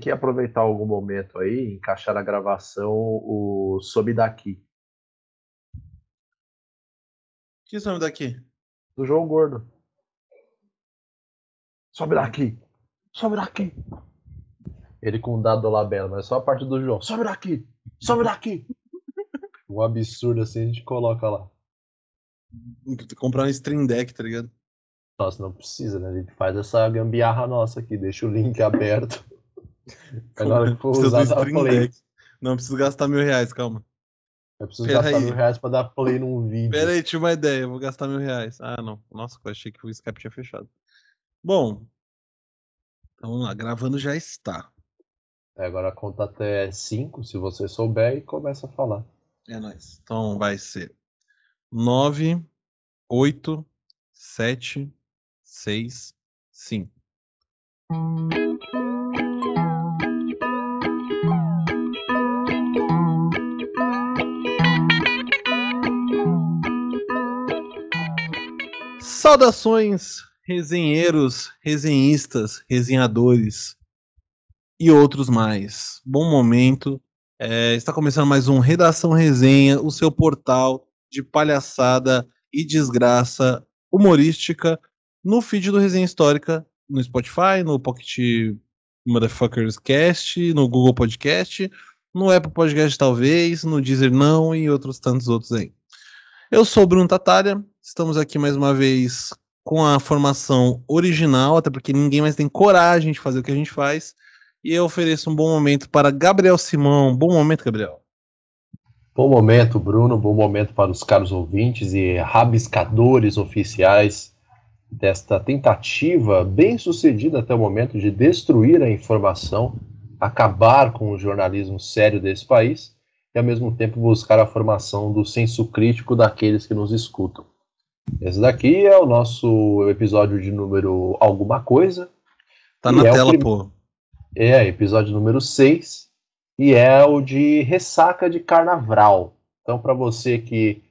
que aproveitar algum momento aí, encaixar na gravação o Sobe Daqui. Que sobe daqui? Do João Gordo. Sobe daqui! Sobe daqui! Ele com o dado do Labela, mas só a parte do João. Sobe daqui! Sobe daqui! um absurdo assim a gente coloca lá. Comprar um stream deck, tá ligado? Nossa, não precisa, né? A gente faz essa gambiarra nossa aqui, deixa o link aberto. Na hora que for usar, dá play. Não preciso gastar mil reais, calma. Eu preciso Pera gastar aí. mil reais pra dar play num vídeo. Pera aí, tinha uma ideia, eu vou gastar mil reais. Ah, não. Nossa, eu achei que o Skype tinha fechado. Bom, então vamos lá, gravando já está. É, agora conta até 5, se você souber, e começa a falar. É nóis. Então vai ser 9, 8, 7, 6, 5. Saudações, resenheiros, resenhistas, resenhadores e outros mais. Bom momento. É, está começando mais um Redação Resenha, o seu portal de palhaçada e desgraça humorística no feed do Resenha Histórica, no Spotify, no Pocket Motherfuckers Cast, no Google Podcast, no Apple Podcast talvez, no Deezer não e outros tantos outros aí. Eu sou o Bruno Tatária, estamos aqui mais uma vez com a formação original, até porque ninguém mais tem coragem de fazer o que a gente faz. E eu ofereço um bom momento para Gabriel Simão. Bom momento, Gabriel. Bom momento, Bruno. Bom momento para os caros ouvintes e rabiscadores oficiais desta tentativa bem sucedida até o momento de destruir a informação, acabar com o jornalismo sério desse país e, ao mesmo tempo, buscar a formação do senso crítico daqueles que nos escutam. Esse daqui é o nosso episódio de número alguma coisa. Tá na é tela, prim... pô. É, episódio número 6. E é o de ressaca de carnaval. Então, para você que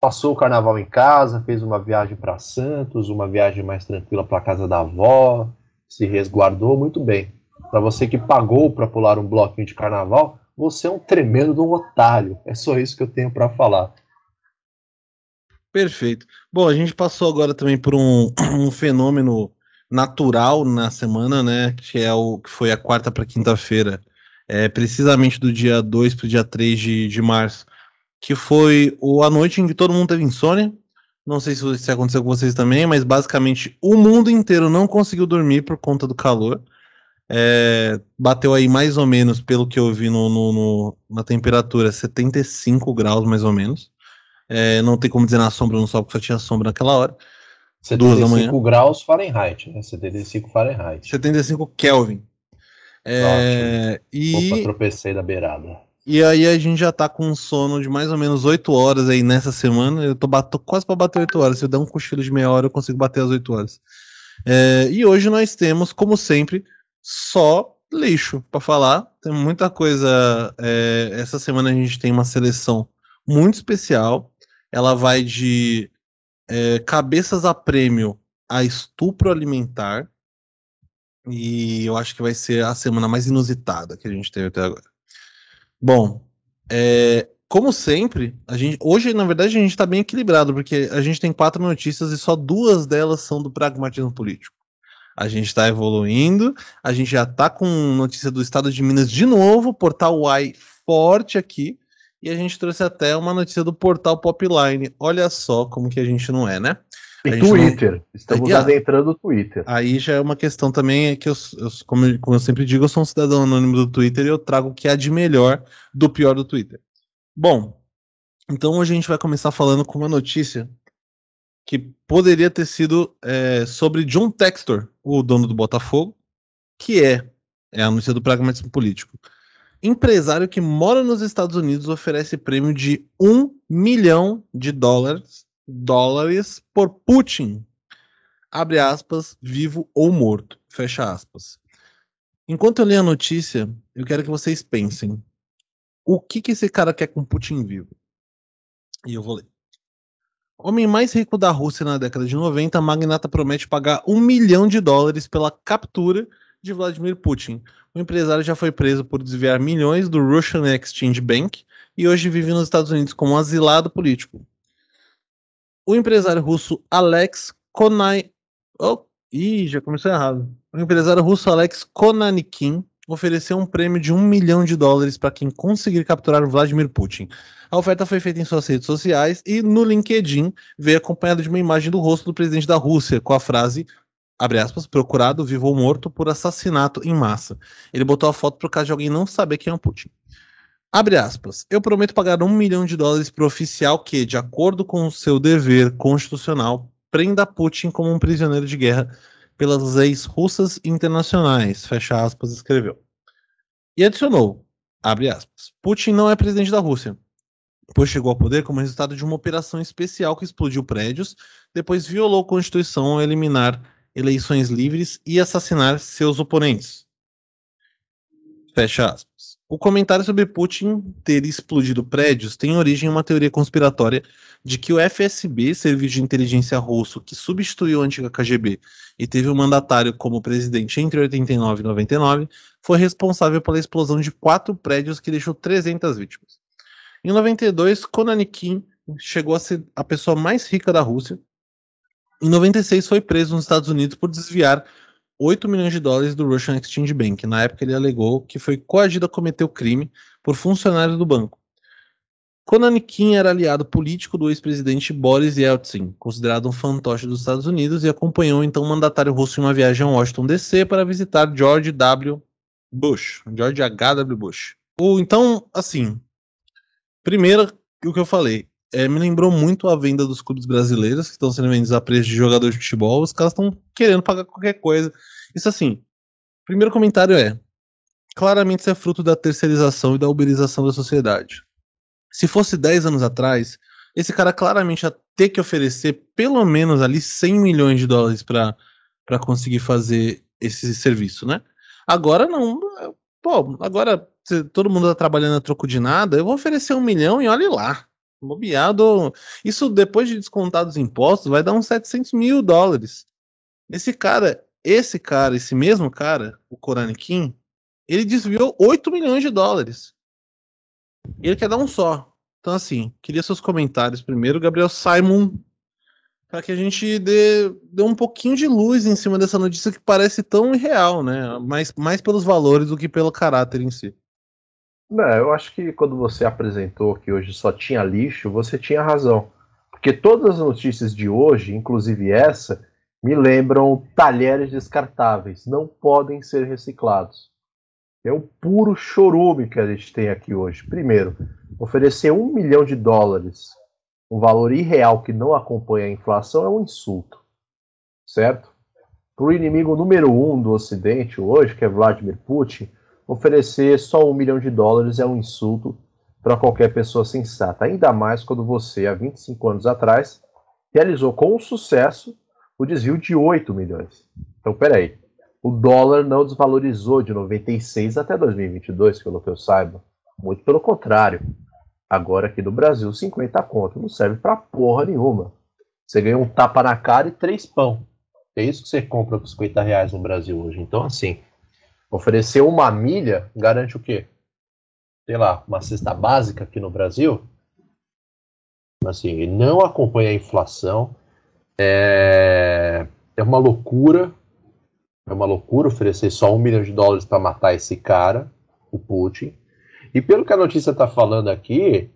passou o carnaval em casa, fez uma viagem para Santos, uma viagem mais tranquila para casa da avó, se resguardou muito bem. Para você que pagou para pular um bloquinho de carnaval, você é um tremendo de um otário. É só isso que eu tenho para falar. Perfeito. Bom, a gente passou agora também por um, um fenômeno natural na semana, né? Que é o que foi a quarta para quinta-feira, é, precisamente do dia 2 para o dia 3 de, de março, que foi o, a noite em que todo mundo teve insônia. Não sei se, se aconteceu com vocês também, mas basicamente o mundo inteiro não conseguiu dormir por conta do calor. É, bateu aí mais ou menos, pelo que eu vi no, no, no, na temperatura, 75 graus mais ou menos. É, não tem como dizer na sombra no sol, porque só tinha sombra naquela hora. 75 graus Fahrenheit, né? 75 Fahrenheit. 75 Kelvin. É, e... Opa, tropecei da beirada. E aí a gente já tá com um sono de mais ou menos 8 horas aí nessa semana. Eu tô, bato, quase para bater 8 horas. Se eu der um cochilo de meia hora, eu consigo bater as 8 horas. É, e hoje nós temos, como sempre, só lixo para falar. Tem muita coisa. É, essa semana a gente tem uma seleção muito especial. Ela vai de é, cabeças a prêmio a estupro alimentar. E eu acho que vai ser a semana mais inusitada que a gente teve até agora. Bom, é, como sempre, a gente, hoje, na verdade, a gente está bem equilibrado, porque a gente tem quatro notícias e só duas delas são do pragmatismo político. A gente está evoluindo, a gente já está com notícia do estado de Minas de novo, portal UAI forte aqui. E a gente trouxe até uma notícia do portal Popline. Olha só como que a gente não é, né? E Twitter. Não... Estamos adentrando o Twitter. Aí já é uma questão também é que eu, eu como, eu, como, eu sempre digo, eu sou um cidadão anônimo do Twitter e eu trago o que há de melhor do pior do Twitter. Bom, então hoje a gente vai começar falando com uma notícia que poderia ter sido é, sobre John Textor, o dono do Botafogo, que é, é a notícia do pragmatismo político. Empresário que mora nos Estados Unidos oferece prêmio de um milhão de dólares, dólares por Putin. Abre aspas, vivo ou morto. Fecha aspas. Enquanto eu leio a notícia, eu quero que vocês pensem. O que, que esse cara quer com Putin vivo? E eu vou ler. Homem mais rico da Rússia na década de 90, a magnata promete pagar um milhão de dólares pela captura de Vladimir Putin. O empresário já foi preso por desviar milhões do Russian Exchange Bank e hoje vive nos Estados Unidos como um asilado político. O empresário russo Alex Konai. Oh, ih, já começou errado. O empresário russo Alex Konanikin ofereceu um prêmio de um milhão de dólares para quem conseguir capturar Vladimir Putin. A oferta foi feita em suas redes sociais e no LinkedIn veio acompanhada de uma imagem do rosto do presidente da Rússia com a frase abre aspas, procurado vivo ou morto por assassinato em massa. Ele botou a foto por caso de alguém não saber quem é o Putin. Abre aspas. Eu prometo pagar um milhão de dólares para o oficial que, de acordo com o seu dever constitucional, prenda Putin como um prisioneiro de guerra pelas leis russas internacionais. Fecha aspas, escreveu. E adicionou, abre aspas. Putin não é presidente da Rússia, pois chegou ao poder como resultado de uma operação especial que explodiu prédios, depois violou a Constituição ao eliminar eleições livres e assassinar seus oponentes. Fecha aspas. O comentário sobre Putin ter explodido prédios tem origem em uma teoria conspiratória de que o FSB, serviço de inteligência russo que substituiu a antiga KGB e teve o um mandatário como presidente entre 89 e 99, foi responsável pela explosão de quatro prédios que deixou 300 vítimas. Em 92, Konanikin chegou a ser a pessoa mais rica da Rússia em 96 foi preso nos Estados Unidos por desviar 8 milhões de dólares do Russian Exchange Bank. Na época ele alegou que foi coagido a cometer o crime por funcionários do banco. Konanikin era aliado político do ex-presidente Boris Yeltsin, considerado um fantoche dos Estados Unidos, e acompanhou então o mandatário russo em uma viagem a Washington DC para visitar George W. Bush, George H. W. Bush. O, então, assim, primeiro o que eu falei, é, me lembrou muito a venda dos clubes brasileiros que estão sendo vendidos a preço de jogador de futebol. Os caras estão querendo pagar qualquer coisa. Isso assim. Primeiro comentário é: claramente isso é fruto da terceirização e da uberização da sociedade. Se fosse 10 anos atrás, esse cara claramente ia ter que oferecer pelo menos ali 100 milhões de dólares para conseguir fazer esse serviço, né? Agora não. Pô, agora todo mundo tá trabalhando a troco de nada, eu vou oferecer um milhão e olhe lá. Bobeado. Isso depois de descontar dos impostos vai dar uns 700 mil dólares. Esse cara, esse cara, esse mesmo cara, o Koranikin, ele desviou 8 milhões de dólares. Ele quer dar um só. Então, assim, queria seus comentários primeiro, Gabriel Simon, para que a gente dê, dê um pouquinho de luz em cima dessa notícia que parece tão irreal, né? Mais, mais pelos valores do que pelo caráter em si. Não, eu acho que quando você apresentou que hoje só tinha lixo, você tinha razão. Porque todas as notícias de hoje, inclusive essa, me lembram talheres descartáveis. Não podem ser reciclados. É o puro chorume que a gente tem aqui hoje. Primeiro, oferecer um milhão de dólares, um valor irreal que não acompanha a inflação, é um insulto. Certo? Para o inimigo número um do Ocidente hoje, que é Vladimir Putin, oferecer só um milhão de dólares é um insulto para qualquer pessoa sensata, ainda mais quando você, há 25 anos atrás, realizou com sucesso o desvio de 8 milhões. Então, peraí, o dólar não desvalorizou de 96 até 2022, pelo que eu saiba. Muito pelo contrário. Agora aqui no Brasil, 50 conto não serve para porra nenhuma. Você ganha um tapa na cara e três pão. É isso que você compra com 50 reais no Brasil hoje. Então, assim, Oferecer uma milha garante o quê? Sei lá, uma cesta básica aqui no Brasil. Assim, não acompanha a inflação. É, é uma loucura. É uma loucura oferecer só um milhão de dólares para matar esse cara, o Putin. E pelo que a notícia está falando aqui,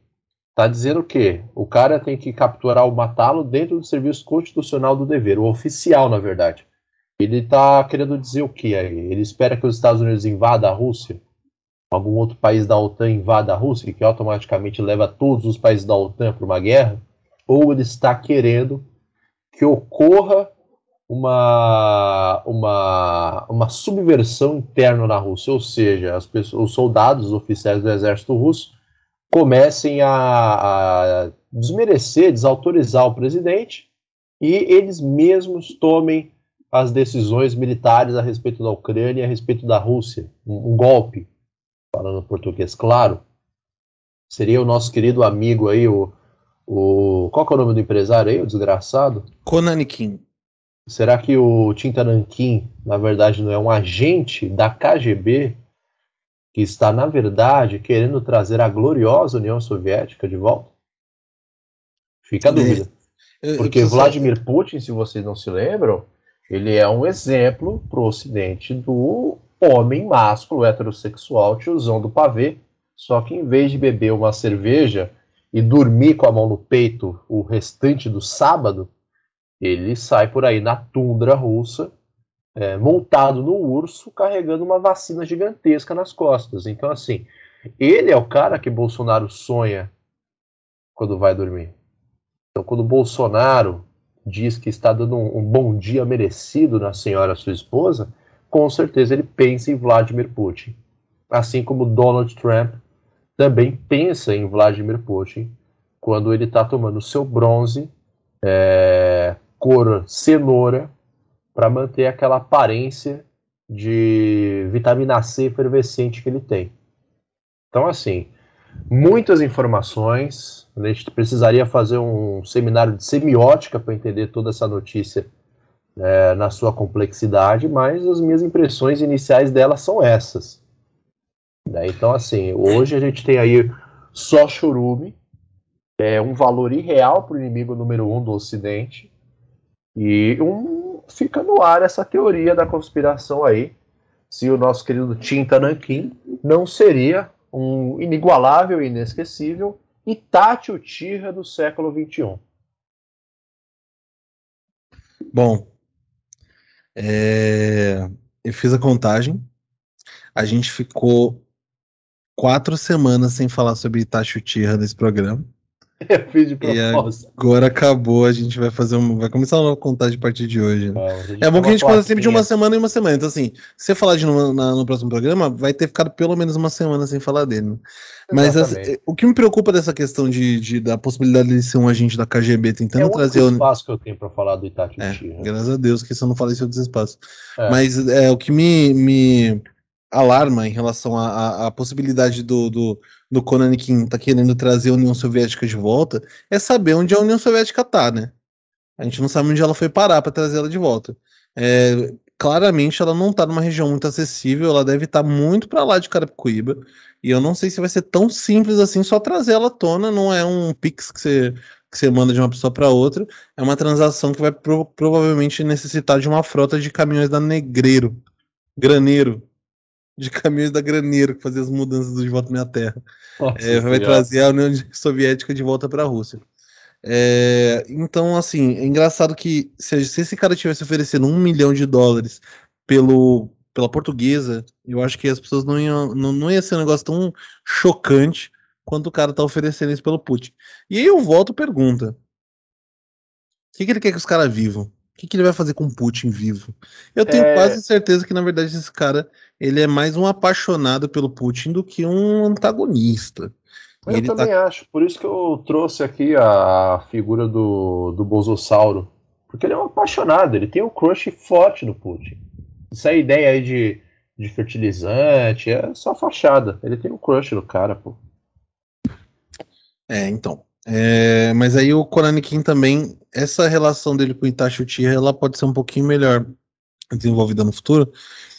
está dizendo o quê? O cara tem que capturar ou matá-lo dentro do serviço constitucional do dever, o oficial, na verdade. Ele está querendo dizer o que aí? Ele espera que os Estados Unidos invadam a Rússia? Algum outro país da OTAN invada a Rússia, que automaticamente leva todos os países da OTAN para uma guerra? Ou ele está querendo que ocorra uma, uma, uma subversão interna na Rússia, ou seja, as pessoas, os soldados, os oficiais do exército russo comecem a, a desmerecer, desautorizar o presidente e eles mesmos tomem as decisões militares a respeito da Ucrânia e a respeito da Rússia. Um, um, golpe, falando português claro. Seria o nosso querido amigo aí, o. o qual é o nome do empresário aí, o desgraçado? Konanikin. Será que o Tinta Nankin, na verdade, não é um agente da KGB que está, na verdade, querendo trazer a gloriosa União Soviética de volta? Fica a dúvida. Porque Vladimir Putin, se vocês não se lembram, ele é um exemplo para o Ocidente do homem másculo heterossexual tiozão do pavê, só que em vez de beber uma cerveja e dormir com a mão no peito o restante do sábado, ele sai por aí na tundra russa, é, montado no urso, carregando uma vacina gigantesca nas costas. Então, assim, ele é o cara que Bolsonaro sonha quando vai dormir. Então, quando Bolsonaro diz que está dando um, um bom dia merecido na senhora sua esposa, com certeza ele pensa em Vladimir Putin. Assim como Donald Trump também pensa em Vladimir Putin quando ele está tomando seu bronze é, cor cenoura para manter aquela aparência de vitamina C efervescente que ele tem. Então, assim, muitas informações. A gente precisaria fazer um seminário de semiótica para entender toda essa notícia é, na sua complexidade, mas as minhas impressões iniciais dela são essas. Né? Então, assim, hoje a gente tem aí só churume, é um valor irreal para o inimigo número um do Ocidente, e um, fica no ar essa teoria da conspiração aí, se o nosso querido Tinta Nankin não seria um inigualável e inesquecível Itachi Uchiha do século XXI. Bom, é... eu fiz a contagem. A gente ficou quatro semanas sem falar sobre Itachi Uchiha nesse programa. Eu fiz de propósito. E agora acabou, a gente vai fazer um. Vai começar uma contagem a partir de hoje. Né? é bom que a gente faça sempre de uma semana em uma semana. Então, assim, se você falar de no, na, no próximo programa, vai ter ficado pelo menos uma semana sem falar dele. Né? Mas assim, o que me preocupa dessa questão de, de, da possibilidade de ser um agente da KGB tentando é trazer o espaço que eu tenho para falar do Itachi é, Graças a Deus que isso eu não falei sobre esse espaço. É. Mas é, o que me, me alarma em relação à possibilidade do, do, do Conan Kim tá querendo trazer a União Soviética de volta é saber onde a União Soviética tá, né? A gente não sabe onde ela foi parar para trazer ela de volta. É, claramente ela não tá numa região muito acessível, ela deve estar tá muito para lá de Carapicuíba. E eu não sei se vai ser tão simples assim só trazer ela à tona, não é um pix que você que você manda de uma pessoa para outra, é uma transação que vai pro, provavelmente necessitar de uma frota de caminhões da Negreiro, Graneiro, de caminhões da Graneiro, que fazia as mudanças de volta à minha terra. Nossa, é, vai trazer a União Soviética de volta para a Rússia. É, então, assim, é engraçado que se, se, esse cara tivesse oferecendo um milhão de dólares pelo, pela portuguesa, eu acho que as pessoas não iam. Não, não ia ser um negócio tão chocante quanto o cara tá oferecendo isso pelo Putin. E aí eu volto e pergunta: o que, que ele quer que os caras vivam? O que, que, ele vai fazer com Putin vivo? Eu tenho é... quase certeza que, na verdade, esse cara ele é mais um apaixonado pelo Putin do que um antagonista. Eu ele também tá... acho, por isso que eu trouxe aqui a figura do, do Bosossauro. Porque ele é um apaixonado, ele tem um crush forte no Putin. Essa ideia aí de, de fertilizante é só fachada. Ele tem um crush no cara, pô. É, então. É, mas aí o Koranikin também, essa relação dele com o Itachi Uchiha, ela pode ser um pouquinho melhor desenvolvida no futuro.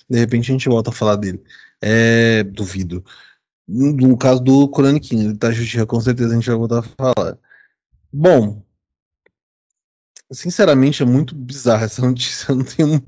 De repente a gente volta a falar dele. É, duvido. No caso do Koranikin, Itachi Uchiha, com certeza a gente vai voltar a falar. Bom, sinceramente é muito bizarra essa notícia. Eu não, tenho,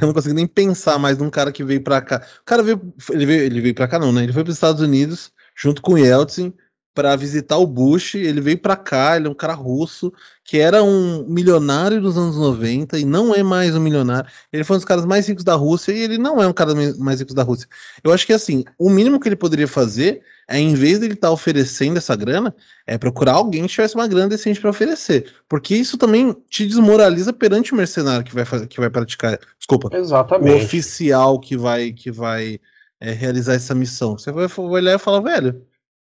eu não consigo nem pensar mais num cara que veio para cá. O cara veio, ele veio, ele veio para cá não, né? Ele foi para os Estados Unidos junto com o Yeltsin para visitar o Bush. Ele veio para cá, ele é um cara russo que era um milionário dos anos 90 e não é mais um milionário. Ele foi um dos caras mais ricos da Rússia e ele não é um cara mais rico da Rússia. Eu acho que assim, o mínimo que ele poderia fazer é, em vez de ele estar tá oferecendo essa grana, é procurar alguém que tivesse uma grana decente para oferecer. Porque isso também te desmoraliza perante o mercenário que vai, fazer, que vai praticar. Desculpa. Exatamente. O oficial que vai, que vai é, realizar essa missão. Você vai olhar e falar, velho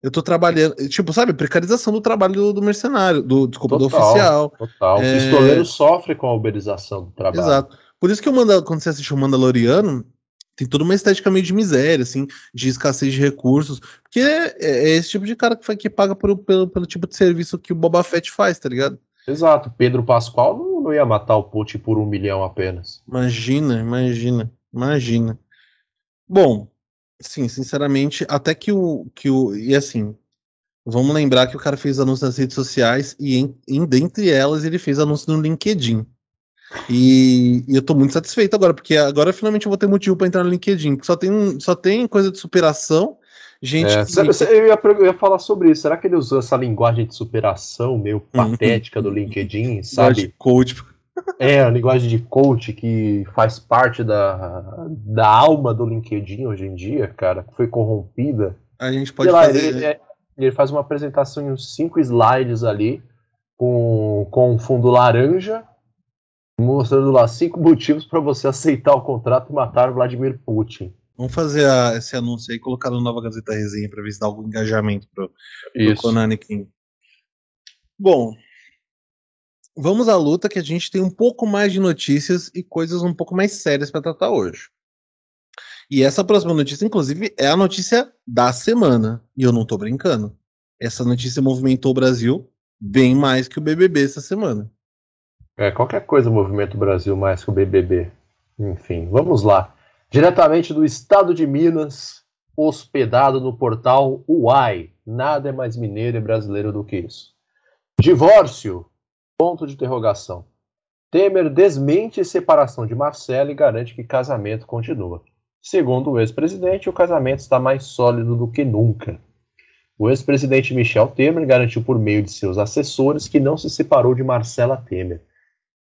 eu tô trabalhando. Tipo, sabe, precarização do trabalho do, do mercenário, do, desculpa, total, do oficial. Total. É... O pistoleiro sofre com a uberização do trabalho. Exato. Por isso que eu mando, quando você assiste o Mandaloriano, tem toda uma estética meio de miséria, assim, de escassez de recursos. Porque é, é esse tipo de cara que, que paga por, pelo, pelo tipo de serviço que o Boba Fett faz, tá ligado? Exato. Pedro Pascoal não, não ia matar o Putin por um milhão apenas. Imagina, imagina, imagina. Bom, sim, sinceramente, até que o. Que o e assim, vamos lembrar que o cara fez anúncios nas redes sociais e, em, em dentre elas, ele fez anúncio no LinkedIn. E, e, eu tô muito satisfeito agora, porque agora finalmente eu vou ter motivo para entrar no LinkedIn, só tem, só tem coisa de superação. Gente, é, que... eu, ia, eu, ia, falar sobre isso. Será que ele usou essa linguagem de superação meio uhum. patética do LinkedIn, sabe? Coach. É, a linguagem de coach que faz parte da, da alma do LinkedIn hoje em dia, cara, que foi corrompida. A gente pode lá, fazer... ele, ele, faz uma apresentação em uns cinco slides ali, com, com um fundo laranja, mostrando lá cinco motivos para você aceitar o contrato e matar Vladimir Putin. Vamos fazer a, esse anúncio aí e colocar no Nova Gazeta Resenha para ver se dá algum engajamento pro, pro Konami King. Bom, vamos à luta que a gente tem um pouco mais de notícias e coisas um pouco mais sérias para tratar hoje. E essa próxima notícia, inclusive, é a notícia da semana. E eu não tô brincando. Essa notícia movimentou o Brasil bem mais que o BBB essa semana. É, qualquer coisa movimenta o Brasil mais que o BBB. Enfim, vamos lá. Diretamente do estado de Minas, hospedado no portal UAI. Nada é mais mineiro e brasileiro do que isso. Divórcio? Ponto de interrogação. Temer desmente separação de Marcelo e garante que casamento continua. Segundo o ex-presidente, o casamento está mais sólido do que nunca. O ex-presidente Michel Temer garantiu por meio de seus assessores que não se separou de Marcela Temer.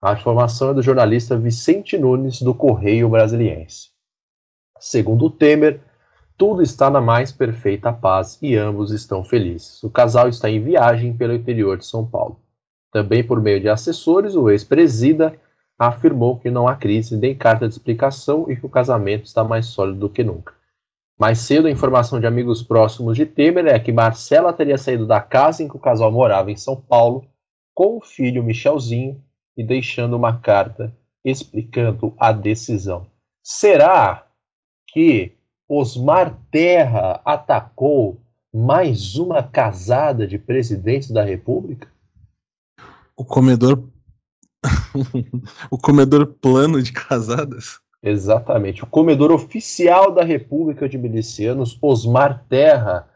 A informação é do jornalista Vicente Nunes, do Correio Brasiliense. Segundo Temer, tudo está na mais perfeita paz e ambos estão felizes. O casal está em viagem pelo interior de São Paulo. Também por meio de assessores, o ex-presida afirmou que não há crise nem carta de explicação e que o casamento está mais sólido do que nunca. Mais cedo, a informação de amigos próximos de Temer é que Marcela teria saído da casa em que o casal morava em São Paulo com o filho Michelzinho e deixando uma carta explicando a decisão. Será que Osmar Terra atacou mais uma casada de presidente da República? O comedor. o comedor plano de casadas? Exatamente. O comedor oficial da República de Milicianos, Osmar Terra,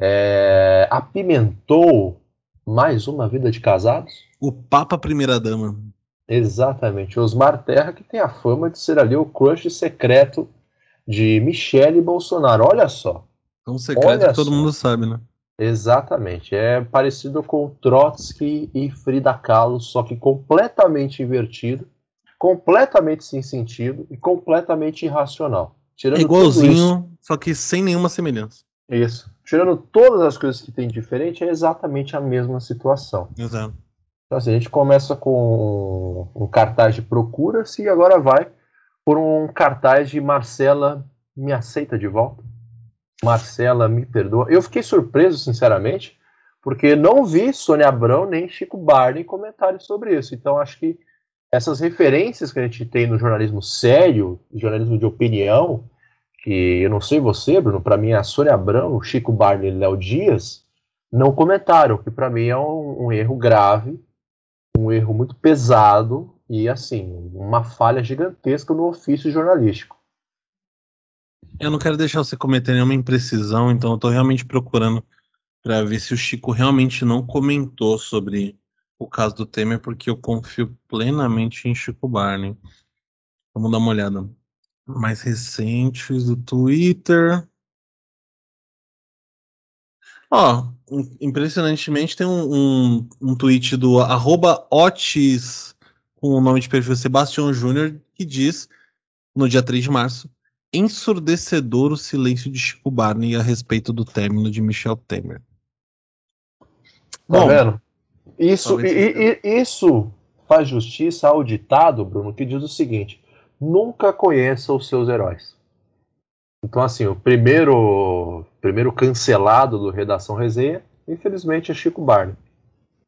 é, apimentou mais uma vida de casados? O Papa Primeira Dama. Exatamente. Osmar Terra, que tem a fama de ser ali o crush secreto de Michele Bolsonaro. Olha só. É um secreto que todo só. mundo sabe, né? Exatamente. É parecido com Trotsky e Frida Kahlo, só que completamente invertido, completamente sem sentido e completamente irracional. Tirando é igualzinho, só que sem nenhuma semelhança. Isso. Tirando todas as coisas que tem diferente, é exatamente a mesma situação. Exato. Então, assim, a gente começa com um cartaz de procura-se e agora vai por um cartaz de Marcela me aceita de volta. Marcela me perdoa. Eu fiquei surpreso, sinceramente, porque não vi Sônia Abrão nem Chico Barney comentários sobre isso. Então, acho que essas referências que a gente tem no jornalismo sério, jornalismo de opinião, que eu não sei você, Bruno, para mim é a Sônia Abrão, Chico Barney e Léo Dias, não comentaram, que para mim é um, um erro grave um erro muito pesado e, assim, uma falha gigantesca no ofício jornalístico. Eu não quero deixar você cometer nenhuma imprecisão, então eu estou realmente procurando para ver se o Chico realmente não comentou sobre o caso do Temer, porque eu confio plenamente em Chico Barney. Vamos dar uma olhada. Mais recentes do Twitter. Ó, impressionantemente tem um, um, um tweet do arroba Otis, com o nome de perfil Sebastião Júnior, que diz, no dia 3 de março, ensurdecedor o silêncio de Chico Barney a respeito do término de Michel Temer. Tá Bom, vendo? Isso, e, e, isso faz justiça ao ditado, Bruno, que diz o seguinte: nunca conheça os seus heróis. Então, assim, o primeiro, primeiro cancelado do Redação Resenha, infelizmente, é Chico Barney.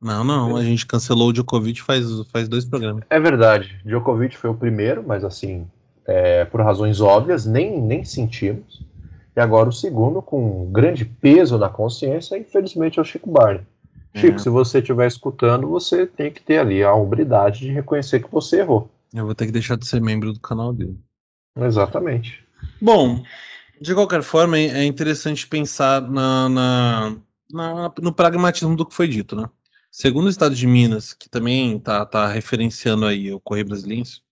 Não, não, a gente cancelou o Djokovic faz, faz dois programas. É verdade, Djokovic foi o primeiro, mas assim, é, por razões óbvias, nem, nem sentimos. E agora o segundo, com grande peso na consciência, infelizmente, é o Chico Barney. Chico, é. se você estiver escutando, você tem que ter ali a hombridade de reconhecer que você errou. Eu vou ter que deixar de ser membro do canal dele. Exatamente. Bom, de qualquer forma, é interessante pensar na, na, na, no pragmatismo do que foi dito, né? Segundo o Estado de Minas, que também tá, tá referenciando aí o Correio Brasiliense.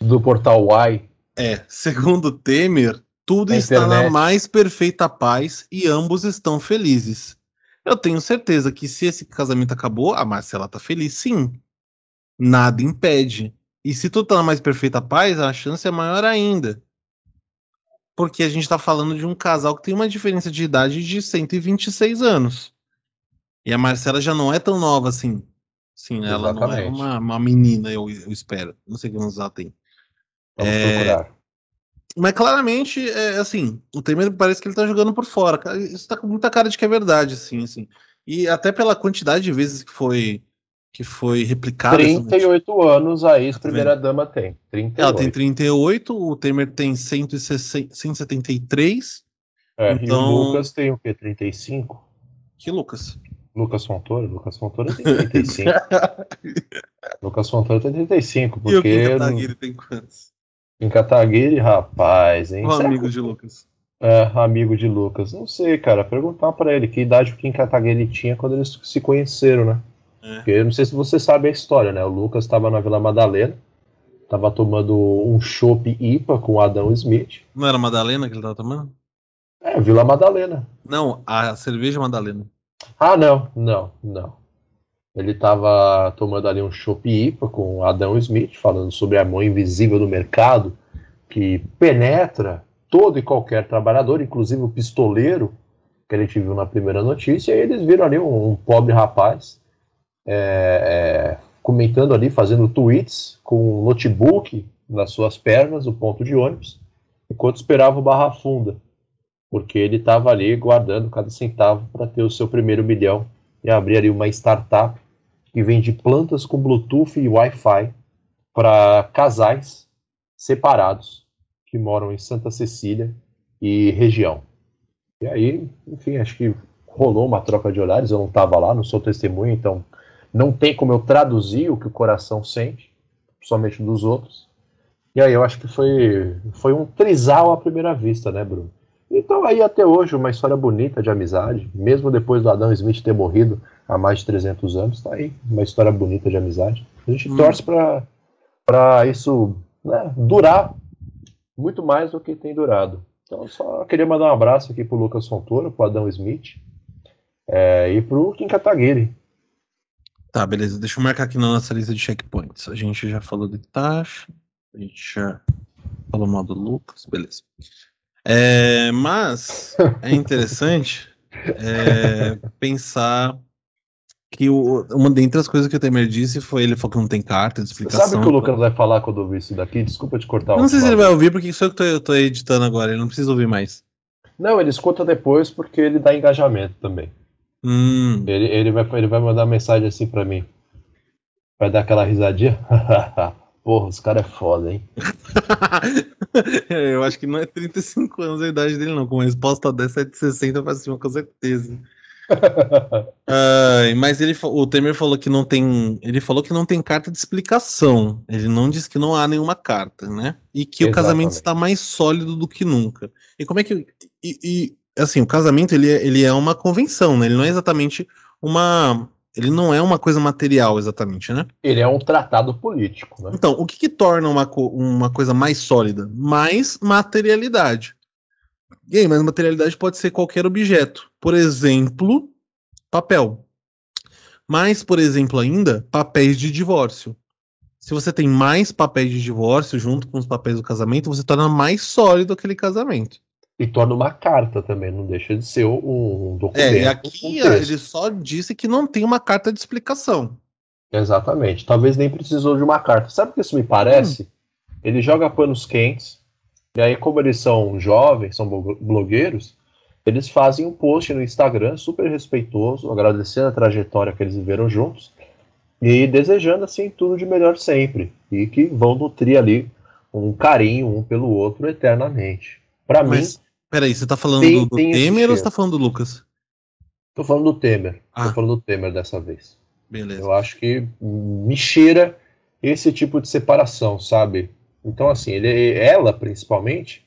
Do portal Y. É, segundo Temer, tudo está internet. na mais perfeita paz e ambos estão felizes. Eu tenho certeza que se esse casamento acabou, a Marcela tá feliz, sim. Nada impede. E se tudo tá na mais perfeita paz, a chance é maior ainda. Porque a gente tá falando de um casal que tem uma diferença de idade de 126 anos. E a Marcela já não é tão nova assim. Sim, ela não é uma, uma menina, eu, eu, espero. Não sei quantos ela tem. Vamos é... procurar. Mas claramente, é, assim, o Temer parece que ele tá jogando por fora. Isso tá com muita cara de que é verdade, assim, assim. E até pela quantidade de vezes que foi que foi replicado. 38 anos a ex-primeira-dama tem. 38. Ela tem 38, o Temer tem 173. É, então... E o então Lucas tem o quê? 35? Que Lucas? Lucas Fontoura? Lucas Fontoura tem 35. Lucas Fontoura tem 35, porque... E o Kataguiri tem quantos? Em Kataguiri, rapaz, hein? Um amigo de Lucas. É, amigo de Lucas. Não sei, cara. Perguntar para ele que idade o Kim Kataguiri tinha quando eles se conheceram, né? É. Porque eu não sei se você sabe a história, né? O Lucas estava na Vila Madalena, estava tomando um chopp IPA com o Adão Smith. Não era Madalena que ele estava tomando? É, Vila Madalena. Não, a cerveja Madalena. Ah, não, não, não. Ele estava tomando ali um chopp IPA com Adão Smith, falando sobre a mão invisível do mercado que penetra todo e qualquer trabalhador, inclusive o pistoleiro que a gente viu na primeira notícia, e eles viram ali um, um pobre rapaz é, é, comentando ali, fazendo tweets com o notebook nas suas pernas, o ponto de ônibus, enquanto esperava o Barra Funda, porque ele estava ali guardando cada centavo para ter o seu primeiro milhão e abrir ali uma startup que vende plantas com Bluetooth e Wi-Fi para casais separados que moram em Santa Cecília e região. E aí, enfim, acho que rolou uma troca de olhares. Eu não estava lá, não sou testemunha, então não tem como eu traduzir o que o coração sente, somente dos outros. E aí eu acho que foi, foi um trisal à primeira vista, né, Bruno? Então aí até hoje uma história bonita de amizade, mesmo depois do Adão Smith ter morrido há mais de 300 anos, tá aí uma história bonita de amizade. A gente hum. torce para isso né, durar muito mais do que tem durado. Então só queria mandar um abraço aqui pro Lucas Fontoura, pro Adão Smith é, e pro Kim Kataguiri, Tá, beleza. Deixa eu marcar aqui na nossa lista de checkpoints. A gente já falou de taxa, a gente já falou mal do Lucas, beleza. É, mas é interessante é, pensar que o, uma dentre as coisas que o Temer disse foi ele falou que não tem carta de explicação. Sabe o que o Lucas vai falar quando ouvir isso daqui? Desculpa te cortar. Não sei se ele vai ouvir, porque isso é o que eu tô, eu tô editando agora, ele não precisa ouvir mais. Não, ele escuta depois porque ele dá engajamento também. Hum. Ele, ele, vai, ele vai mandar mensagem assim pra mim. Vai dar aquela risadinha. Porra, os caras é foda, hein? eu acho que não é 35 anos a idade dele, não. Com uma resposta dessa é de 60 pra cima, com certeza. Uh, mas ele, o Temer falou que não tem. Ele falou que não tem carta de explicação. Ele não disse que não há nenhuma carta, né? E que Exatamente. o casamento está mais sólido do que nunca. E como é que. E, e assim, o casamento ele é, ele é uma convenção, né? Ele não é exatamente uma. Ele não é uma coisa material, exatamente, né? Ele é um tratado político, né? Então, o que, que torna uma, uma coisa mais sólida? Mais materialidade. E aí, mas materialidade pode ser qualquer objeto. Por exemplo, papel. Mas, por exemplo, ainda, papéis de divórcio. Se você tem mais papéis de divórcio junto com os papéis do casamento, você torna mais sólido aquele casamento e torna uma carta também, não deixa de ser um documento. É, e aqui um ele só disse que não tem uma carta de explicação. Exatamente. Talvez nem precisou de uma carta. Sabe o que isso me parece? Hum. Ele joga panos quentes, e aí, como eles são jovens, são blogueiros, eles fazem um post no Instagram super respeitoso, agradecendo a trajetória que eles viveram juntos e desejando assim tudo de melhor sempre e que vão nutrir ali um carinho um pelo outro eternamente. Para mim, Peraí, você tá falando tem, do, do Temer ou você tá falando do Lucas? Tô falando do Temer. Ah. Tô falando do Temer dessa vez. Beleza. Eu acho que me cheira esse tipo de separação, sabe? Então, assim, ele, ela, principalmente,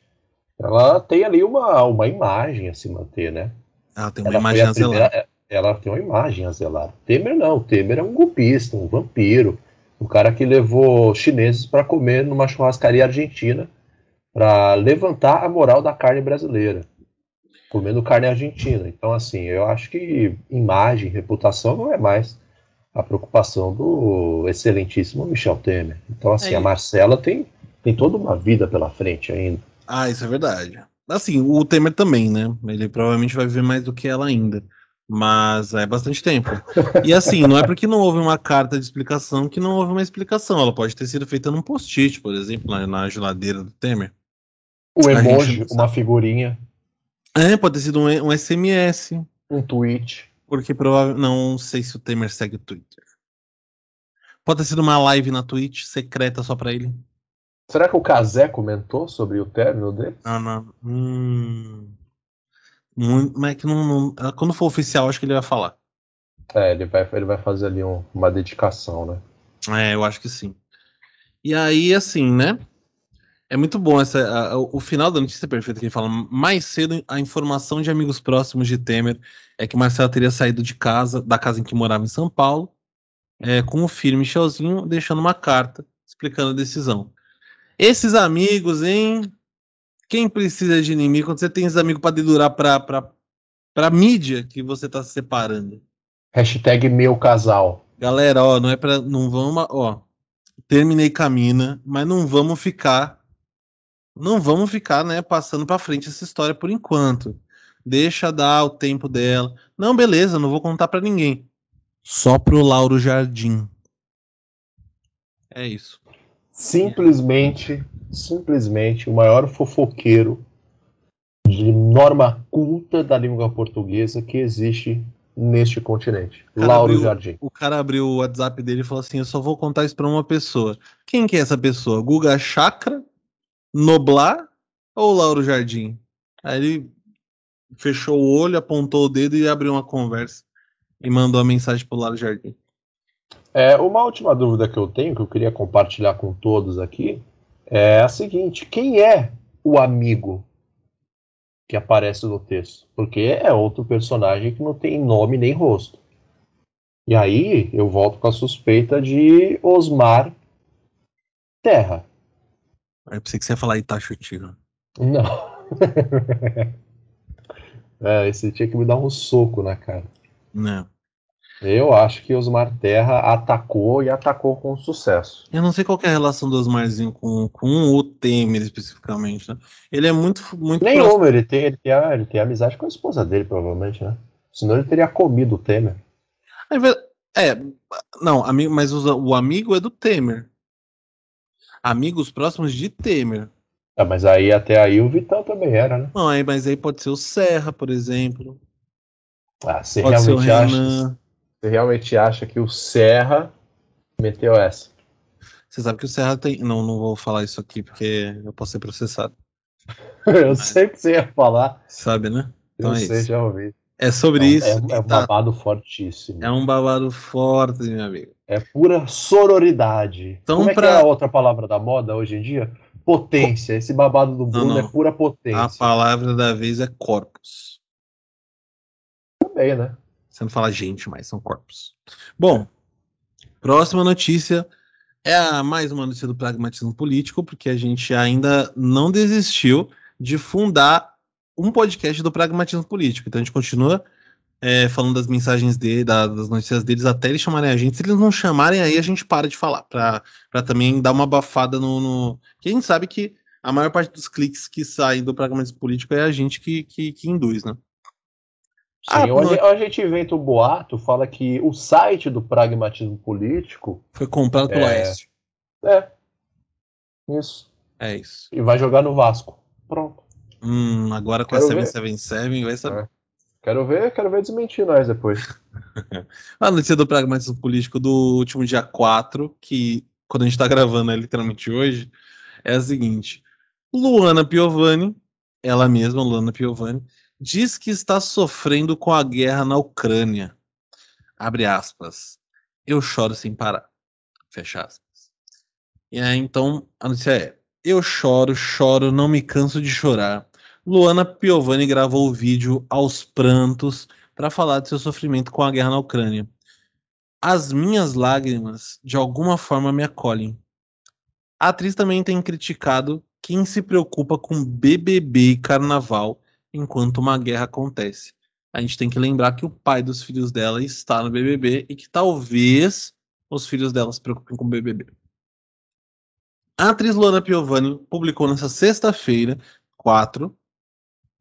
ela tem ali uma, uma imagem a se manter, né? Ela tem uma Ela imagem a zelar. ela tem uma imagem a zelar. Temer não, Temer é um golpista, um vampiro, um cara que levou chineses para comer numa churrascaria argentina para levantar a moral da carne brasileira, comendo carne argentina. Então, assim, eu acho que imagem, reputação não é mais a preocupação do excelentíssimo Michel Temer. Então, assim, É. a Marcela tem, tem toda uma vida pela frente ainda. Ah, isso é verdade. Assim, o Temer também, né? Ele provavelmente vai viver mais do que ela ainda. Mas é bastante tempo. E assim, não é porque não houve uma carta de explicação que não houve uma explicação. Ela pode ter sido feita num post-it, por exemplo, na, na geladeira do Temer. O emoji, uma figurinha, É, pode ter sido um, um SMS. um tweet. Porque provavelmente. Não sei se o Temer segue o Twitter. Pode ter sido uma live na Twitch secreta só pra ele. Será que o Casé comentou sobre o término dele? Ah, não. Hum. Muito, mas é que não, não- Quando for oficial, acho que ele vai falar. É, ele vai, ele vai fazer ali um- uma dedicação, né? É, eu acho que sim. E aí, assim, né? É muito bom essa, a- o final da notícia é perfeito que ele fala. Mais cedo, a informação de amigos próximos de Temer é que Marcelo teria saído de casa, da casa em que morava em São Paulo, é, com o filho Michelzinho, deixando uma carta explicando a decisão. Esses amigos, hein? Quem precisa de inimigo quando você tem esses amigos para dedurar pra, pra, pra mídia que você tá se separando? Hashtag meu casal. Galera, ó, não é para não vamos, ó, terminei com a mina, mas não vamos ficar não vamos ficar, né, passando pra frente essa história por enquanto. Deixa dar o tempo dela. Não, beleza, não vou contar pra ninguém. Só pro Lauro Jardim. É isso. Simplesmente, simplesmente o maior fofoqueiro de norma culta da língua portuguesa que existe neste continente. Lauro abriu- Jardim. O cara abriu o WhatsApp dele e falou assim: Eu só vou contar isso pra uma pessoa. Quem que é essa pessoa? Guga Chakra? Noblar ou Lauro Jardim? Aí ele fechou o olho, apontou o dedo e abriu uma conversa. E mandou a mensagem pro Lauro Jardim. É, uma última dúvida que eu tenho, que eu queria compartilhar com todos aqui, é a seguinte: quem é o amigo que aparece no texto? Porque é outro personagem que não tem nome nem rosto. E aí eu volto com a suspeita de Osmar Terra. Eu pensei que você ia falar Itacho Tiro. Não. é, esse tinha que me dar um soco na cara. Não. Eu acho que Osmar Terra atacou e atacou com sucesso. Eu não sei qual é a relação do Osmarzinho com, com o Temer especificamente, né? Ele é muito, muito próximo- Nenhuma, ele tem, ele, tem ele tem amizade com a esposa dele, provavelmente, né? Senão ele teria comido o Temer. É, é, não, ami- mas o amigo é do Temer. Amigos próximos de Temer. Ah, mas aí até aí o Vitão também era, né? Não, aí, mas aí pode ser o Serra, por exemplo. Ah, você Pode realmente, acha. Você realmente acha que o Serra meteu essa? Você sabe que o Serra tem. Não, não vou falar isso aqui porque eu posso ser processado. Eu sei que você ia falar. Sabe, né? Então eu é sei, isso. já ouvi. É sobre É, isso. é, é um tá- babado fortíssimo. é um babado forte, meu amigo. É pura sororidade. Então, Como é pra- que é a outra palavra da moda hoje em dia? Potência. Esse babado do Bruno não. é pura potência. A palavra da vez é corpus. Também, né? Você não fala gente, mas são corpos. Bom, próxima notícia é a mais uma notícia do pragmatismo político, porque a gente ainda não desistiu de fundar um podcast do pragmatismo político. Então a gente continua é, falando das mensagens dele, da- das notícias deles até eles chamarem a gente. Se eles não chamarem, aí a gente para de falar, para também dar uma abafada no, no. Que a gente sabe que a maior parte dos cliques que saem do pragmatismo político é a gente que, que, que induz, né? Sim, Ah, a gente, inventa o boato, fala que o site do pragmatismo político Foi comprado pelo É. Aécio. é isso. É isso. E vai jogar no Vasco. Pronto. Hum, agora com Quero a ver. 777 vai saber. É. Quero ver, quero ver desmentir nós depois. A notícia do pragmatismo político do último dia 4, que quando a gente tá gravando é literalmente hoje, é a seguinte: Luana Piovani ela mesma, Luana Piovani, diz que está sofrendo com a guerra na Ucrânia. Abre aspas. Eu choro sem parar. Fecha aspas. E aí, então, a notícia é: Eu choro, choro, não me canso de chorar. Luana Piovani gravou o vídeo aos prantos para falar de seu sofrimento com a guerra na Ucrânia. As minhas lágrimas, de alguma forma, me acolhem. A atriz também tem criticado quem se preocupa com BBB e carnaval enquanto uma guerra acontece. A gente tem que lembrar que o pai dos filhos dela está no BBB e que talvez os filhos dela se preocupem com o BBB. A atriz Luana Piovani publicou nessa sexta-feira, 4,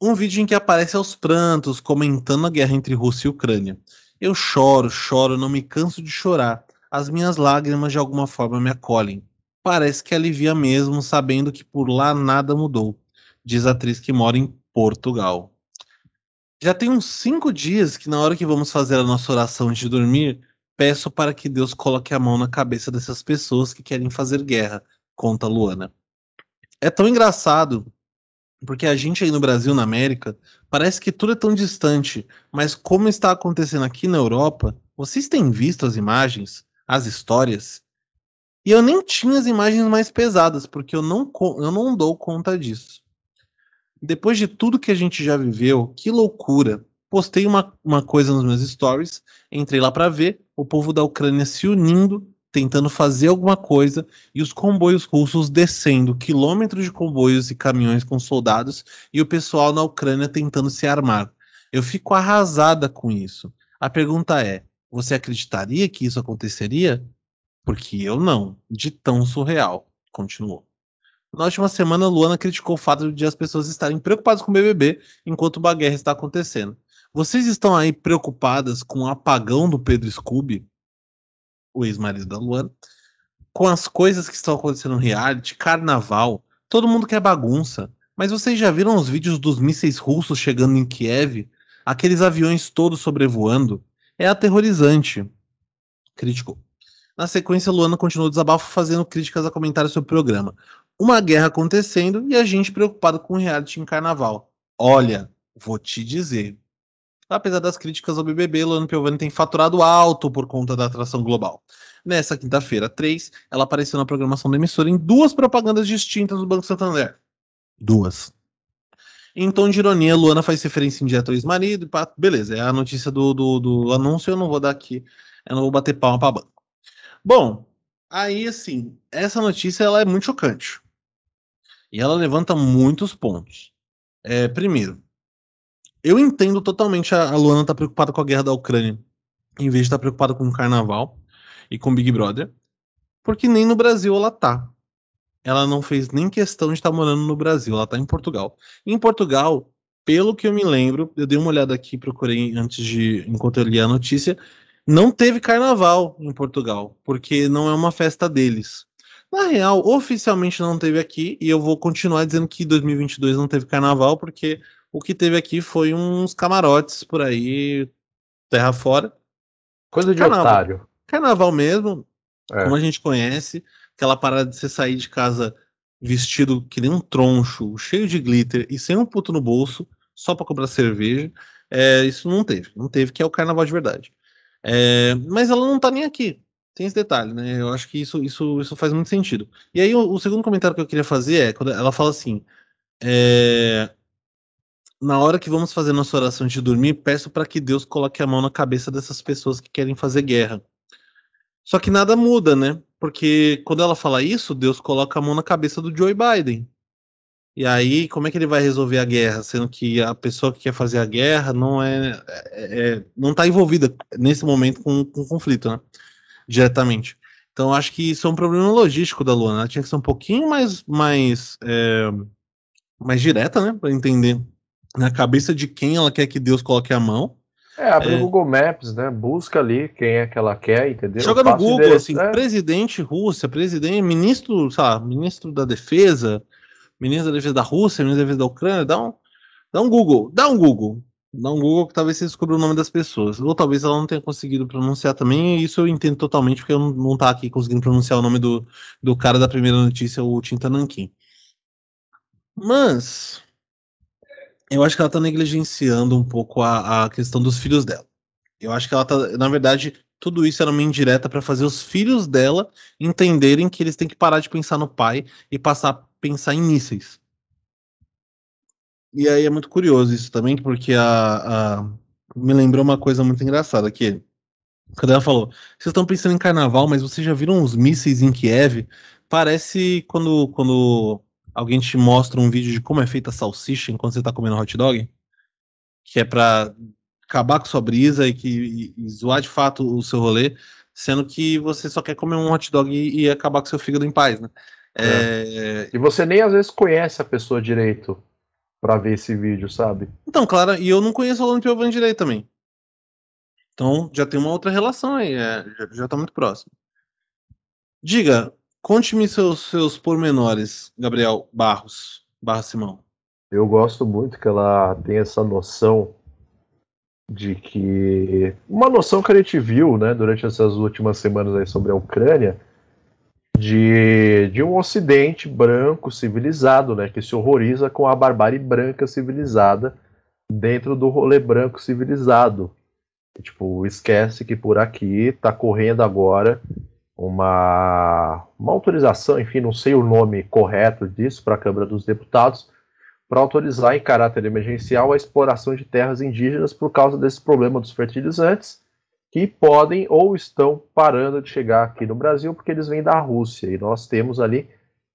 um vídeo em que aparece aos prantos, comentando a guerra entre Rússia e Ucrânia. Eu choro, choro, não me canso de chorar. As minhas lágrimas de alguma forma me acolhem parece que alivia mesmo, sabendo que por lá nada mudou, diz a atriz que mora em Portugal. Já tem uns cinco dias que, na hora que vamos fazer a nossa oração de dormir, peço para que Deus coloque a mão na cabeça dessas pessoas que querem fazer guerra, conta Luana. É tão engraçado, porque a gente aí no Brasil, na América, parece que tudo é tão distante, mas como está acontecendo aqui na Europa, vocês têm visto as imagens, as histórias? E eu nem tinha as imagens mais pesadas, porque eu não, eu não dou conta disso. Depois de tudo que a gente já viveu, que loucura. Postei uma, uma coisa nos meus stories, entrei lá para ver o povo da Ucrânia se unindo, tentando fazer alguma coisa, e os comboios russos descendo, quilômetros de comboios e caminhões com soldados, e o pessoal na Ucrânia tentando se armar. Eu fico arrasada com isso. A pergunta é: você acreditaria que isso aconteceria? Porque eu não, de tão surreal. Continuou. Na última semana, Luana criticou o fato de as pessoas estarem preocupadas com o BBB enquanto uma guerra está acontecendo. Vocês estão aí preocupadas com o apagão do Pedro Scooby, o ex-marido da Luana, com as coisas que estão acontecendo no reality, carnaval, todo mundo quer bagunça. Mas vocês já viram os vídeos dos mísseis russos chegando em Kiev? Aqueles aviões todos sobrevoando? É aterrorizante. Criticou. Na sequência, Luana continuou o desabafo fazendo críticas a comentários sobre o programa. Uma guerra acontecendo e a gente preocupado com reality em carnaval. Olha, vou te dizer. Apesar das críticas ao BBB, Luana Piovani tem faturado alto por conta da atração global. Nessa quinta-feira, 3, ela apareceu na programação da emissora em duas propagandas distintas do Banco Santander. Duas. Em tom de ironia, Luana faz referência indireta ao ex-marido. Beleza, é a notícia do, do, do anúncio. Eu não vou dar aqui, eu não vou bater palma para banco. Bom, aí assim, essa notícia ela é muito chocante. E ela levanta muitos pontos. É, primeiro, eu entendo totalmente a, Luana estar tá preocupada com a guerra da Ucrânia, em vez de estar tá preocupada com o carnaval e com o Big Brother, porque nem no Brasil ela tá. Ela não fez nem questão de estar tá morando no Brasil, ela tá em Portugal. Em Portugal, pelo que eu me lembro, eu dei uma olhada aqui, procurei antes de, enquanto eu li a notícia, não teve carnaval em Portugal, porque não é uma festa deles. Na real, oficialmente não teve aqui, e eu vou continuar dizendo que 2022 não teve carnaval, porque o que teve aqui foi uns camarotes por aí, terra fora. Coisa de carnaval. otário. Carnaval mesmo, é. como a gente conhece, aquela parada de você sair de casa vestido que nem um troncho, cheio de glitter e sem um puto no bolso, só para comprar cerveja. É, isso não teve, não teve, que é o carnaval de verdade. É, mas ela não tá nem aqui. Tem esse detalhe, né? Eu acho que isso, isso, isso faz muito sentido. E aí, o, o segundo comentário que eu queria fazer é quando ela fala assim: é, na hora que vamos fazer nossa oração de dormir, peço para que Deus coloque a mão na cabeça dessas pessoas que querem fazer guerra. Só que nada muda, né? Porque quando ela fala isso, Deus coloca a mão na cabeça do Joe Biden. E aí, como é que ele vai resolver a guerra, sendo que a pessoa que quer fazer a guerra não é, é, é não está envolvida nesse momento com, com o conflito, né? Diretamente. Então, acho que isso é um problema logístico da Luana. Ela tinha que ser um pouquinho mais, mais, é, mais direta, né, para entender na cabeça de quem ela quer que Deus coloque a mão. É, abre o é. Google Maps, né? Busca ali quem é que ela quer, entendeu? Joga no Google, assim, né? presidente Rússia, presidente, ministro, sei lá, ministro da Defesa, ministro da defesa da Rússia, ministro da defesa da Ucrânia, dá um, dá um Google, dá um Google. Dá um Google que talvez você descubra o nome das pessoas. Ou talvez ela não tenha conseguido pronunciar também, e isso eu entendo totalmente, porque eu não, não tá aqui conseguindo pronunciar o nome do, do cara da primeira notícia, o Tinta Nankin. Mas, Eu acho que ela tá negligenciando um pouco a, a questão dos filhos dela. Eu acho que ela tá, na verdade, tudo isso era uma indireta para fazer os filhos dela entenderem que eles têm que parar de pensar no pai e passar a pensar em mísseis. E aí é muito curioso isso também, porque a, a me lembrou uma coisa muito engraçada que quando ela falou, vocês estão pensando em carnaval, mas vocês já viram uns mísseis em Kiev? Parece quando, quando alguém te mostra um vídeo de como é feita a salsicha enquanto você tá comendo hot dog, que é para acabar com sua brisa e, que, e, e zoar de fato o seu rolê, sendo que você só quer comer um hot dog e, e acabar com seu fígado em paz, né? É. É... E você nem às vezes conhece a pessoa direito para ver esse vídeo, sabe? Então, claro, e eu não conheço o Alan Piovani direito também. Então já tem uma outra relação aí, é, já, já tá muito próximo. Diga, conte-me seus, seus pormenores, Gabriel Barros, Barra Simão. Eu gosto muito que ela tem essa noção de que uma noção que a gente viu, né, durante essas últimas semanas aí sobre a Ucrânia, de, de um Ocidente branco civilizado, né, que se horroriza com a barbárie branca civilizada dentro do rolê branco civilizado. Tipo, esquece que por aqui está correndo agora uma, uma autorização, enfim, não sei o nome correto disso, para a Câmara dos Deputados, para autorizar em caráter emergencial a exploração de terras indígenas por causa desse problema dos fertilizantes, que podem ou estão parando de chegar aqui no Brasil porque eles vêm da Rússia e nós temos ali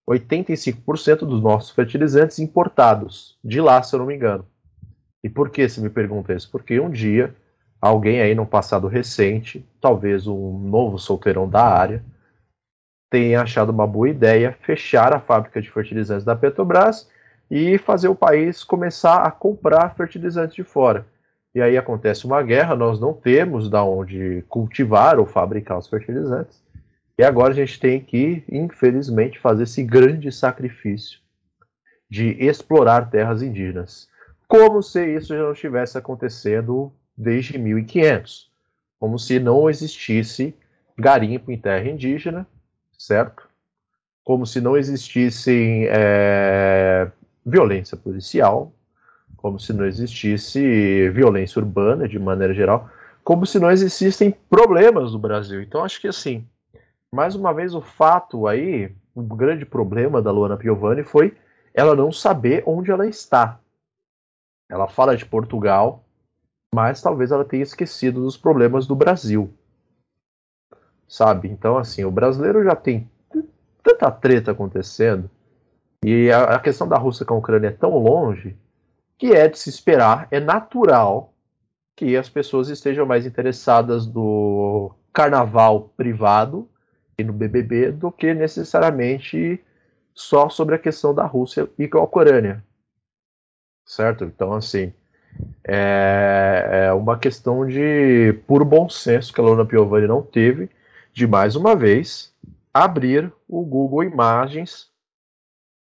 85% dos nossos fertilizantes importados de lá, se eu não me engano. E por que se me pergunta isso? Porque um dia alguém aí no passado recente, talvez um novo solteirão da área, tenha achado uma boa ideia fechar a fábrica de fertilizantes da Petrobras e fazer o país começar a comprar fertilizantes de fora. E aí acontece uma guerra, nós não temos da onde cultivar ou fabricar os fertilizantes. E agora a gente tem que, infelizmente, fazer esse grande sacrifício de explorar terras indígenas. Como se isso já não estivesse acontecendo desde 1500. Como se não existisse garimpo em terra indígena, certo? Como se não existissem é, violência policial, como se não existisse violência urbana de maneira geral, como se não existissem problemas no Brasil. Então acho que assim, mais uma vez o fato aí, o grande problema da Luana Piovani foi ela não saber onde ela está. Ela fala de Portugal, mas talvez ela tenha esquecido dos problemas do Brasil. Sabe? Então assim, o brasileiro já tem tanta treta acontecendo e a, a questão da Rússia com a Ucrânia é tão longe que é de se esperar, é natural que as pessoas estejam mais interessadas no carnaval privado e no BBB do que necessariamente só sobre a questão da Rússia e com a Ucrânia. Certo? Então, assim, é, é uma questão de puro bom senso que a Lona Piovani não teve de, mais uma vez, abrir o Google Imagens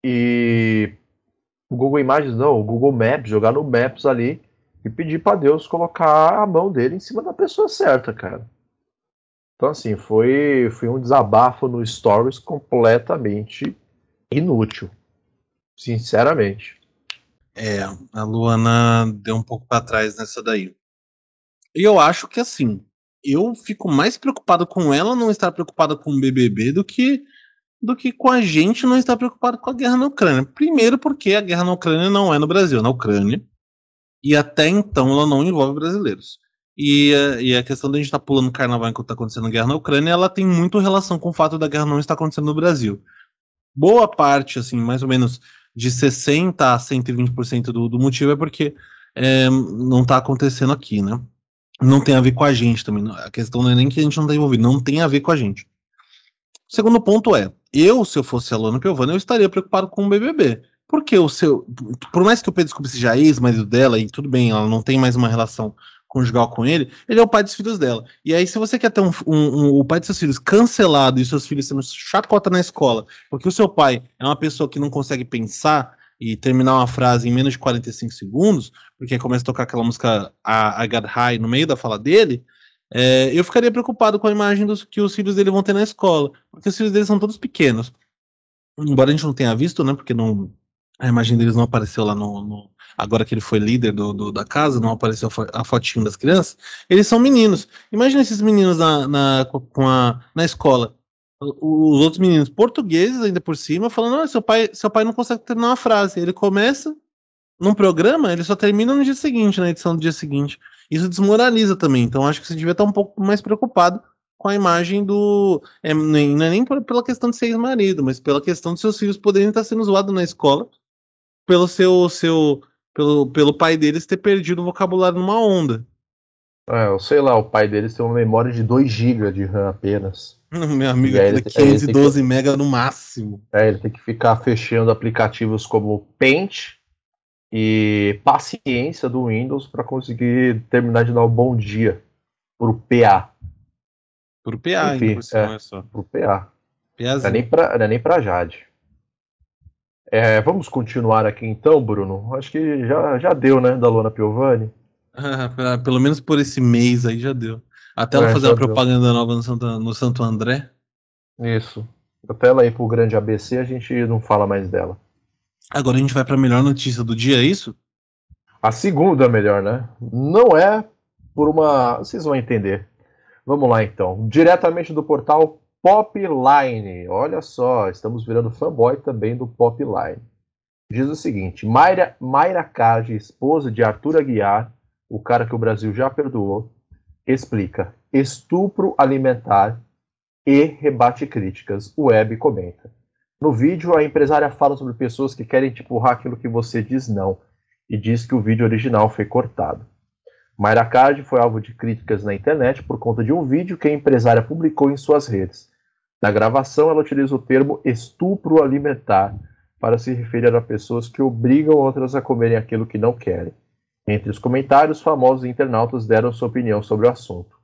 e o Google Imagens não, o Google Maps, jogar no Maps ali e pedir para Deus colocar a mão dele em cima da pessoa certa, cara. Então assim, foi, foi um desabafo no Stories completamente inútil. Sinceramente. É, a Luana deu um pouco para trás nessa daí. E eu acho que assim, eu fico mais preocupado com ela não estar preocupada com o BBB do que do que com a gente não estar preocupado com a guerra na Ucrânia. Primeiro, porque a guerra na Ucrânia não é no Brasil, é na Ucrânia. E até então ela não envolve brasileiros. E, e a questão da gente estar tá pulando carnaval enquanto está acontecendo a guerra na Ucrânia, ela tem muito relação com o fato da guerra não estar acontecendo no Brasil. Boa parte, assim, mais ou menos de 60% a 120% do, do motivo é porque é, não está acontecendo aqui, né? Não tem a ver com a gente também. A questão não é nem que a gente não está envolvido, não tem a ver com a gente. O segundo ponto é, eu, se eu fosse a Luana Piovani, eu estaria preocupado com o BBB. Porque o seu. Por mais que o Pedro Scooby seja ex-marido dela, e tudo bem, ela não tem mais uma relação conjugal com ele, ele é o pai dos filhos dela. E aí, se você quer ter um, um, um, o pai dos seus filhos cancelado e seus filhos sendo chacota na escola, porque o seu pai é uma pessoa que não consegue pensar e terminar uma frase em menos de 45 segundos, porque começa a tocar aquela música I, I Got High no meio da fala dele, é, eu ficaria preocupado com a imagem dos, que os filhos dele vão ter na escola, porque os filhos dele são todos pequenos. Embora a gente não tenha visto, né? Porque não, a imagem deles não apareceu lá no, no agora que ele foi líder do, do da casa, não apareceu a fotinho das crianças, eles são meninos. Imagina esses meninos na, na, com a, na escola. Os outros meninos portugueses, ainda por cima, falando: ah, seu pai, seu pai não consegue terminar uma frase. Ele começa num programa, ele só termina no dia seguinte, na edição do dia seguinte. Isso desmoraliza também. Então acho que você devia estar um pouco mais preocupado com a imagem do. É, nem, não é nem pela questão de ser ex-marido, mas pela questão de seus filhos poderem estar sendo zoados na escola pelo seu. seu pelo, pelo pai deles ter perdido o vocabulário numa onda. É, eu sei lá, o pai deles tem uma memória de 2 GB de RAM apenas. Meu amigo, é 512 MB no máximo. É, ele tem que ficar fechando aplicativos como Paint e paciência do Windows para conseguir terminar de dar um bom dia pro PA. Pro PA, Enfim, por cima, é, só. Pro PA. Não é nem pra, não é nem pra Jade. É, vamos continuar aqui então, Bruno. Acho que já, já deu, né, da Lona Piovani. Ah, pelo menos por esse mês aí já deu. Até ela é, fazer uma propaganda deu. nova no Santo, no Santo André. Isso. Até ela ir pro grande ABC, a gente não fala mais dela. Agora a gente vai para a melhor notícia do dia, é isso? A segunda melhor, né? Não é por uma. Vocês vão entender. Vamos lá então. Diretamente do portal Popline. Olha só, estamos virando fanboy também do Popline. Diz o seguinte: Mayra, Mayra Cage, esposa de Arthur Aguiar, o cara que o Brasil já perdoou, explica estupro alimentar e rebate críticas. O Web comenta. No vídeo, a empresária fala sobre pessoas que querem te empurrar aquilo que você diz não e diz que o vídeo original foi cortado. Mayra Card foi alvo de críticas na internet por conta de um vídeo que a empresária publicou em suas redes. Na gravação, ela utiliza o termo estupro alimentar para se referir a pessoas que obrigam outras a comerem aquilo que não querem. Entre os comentários, famosos internautas deram sua opinião sobre o assunto.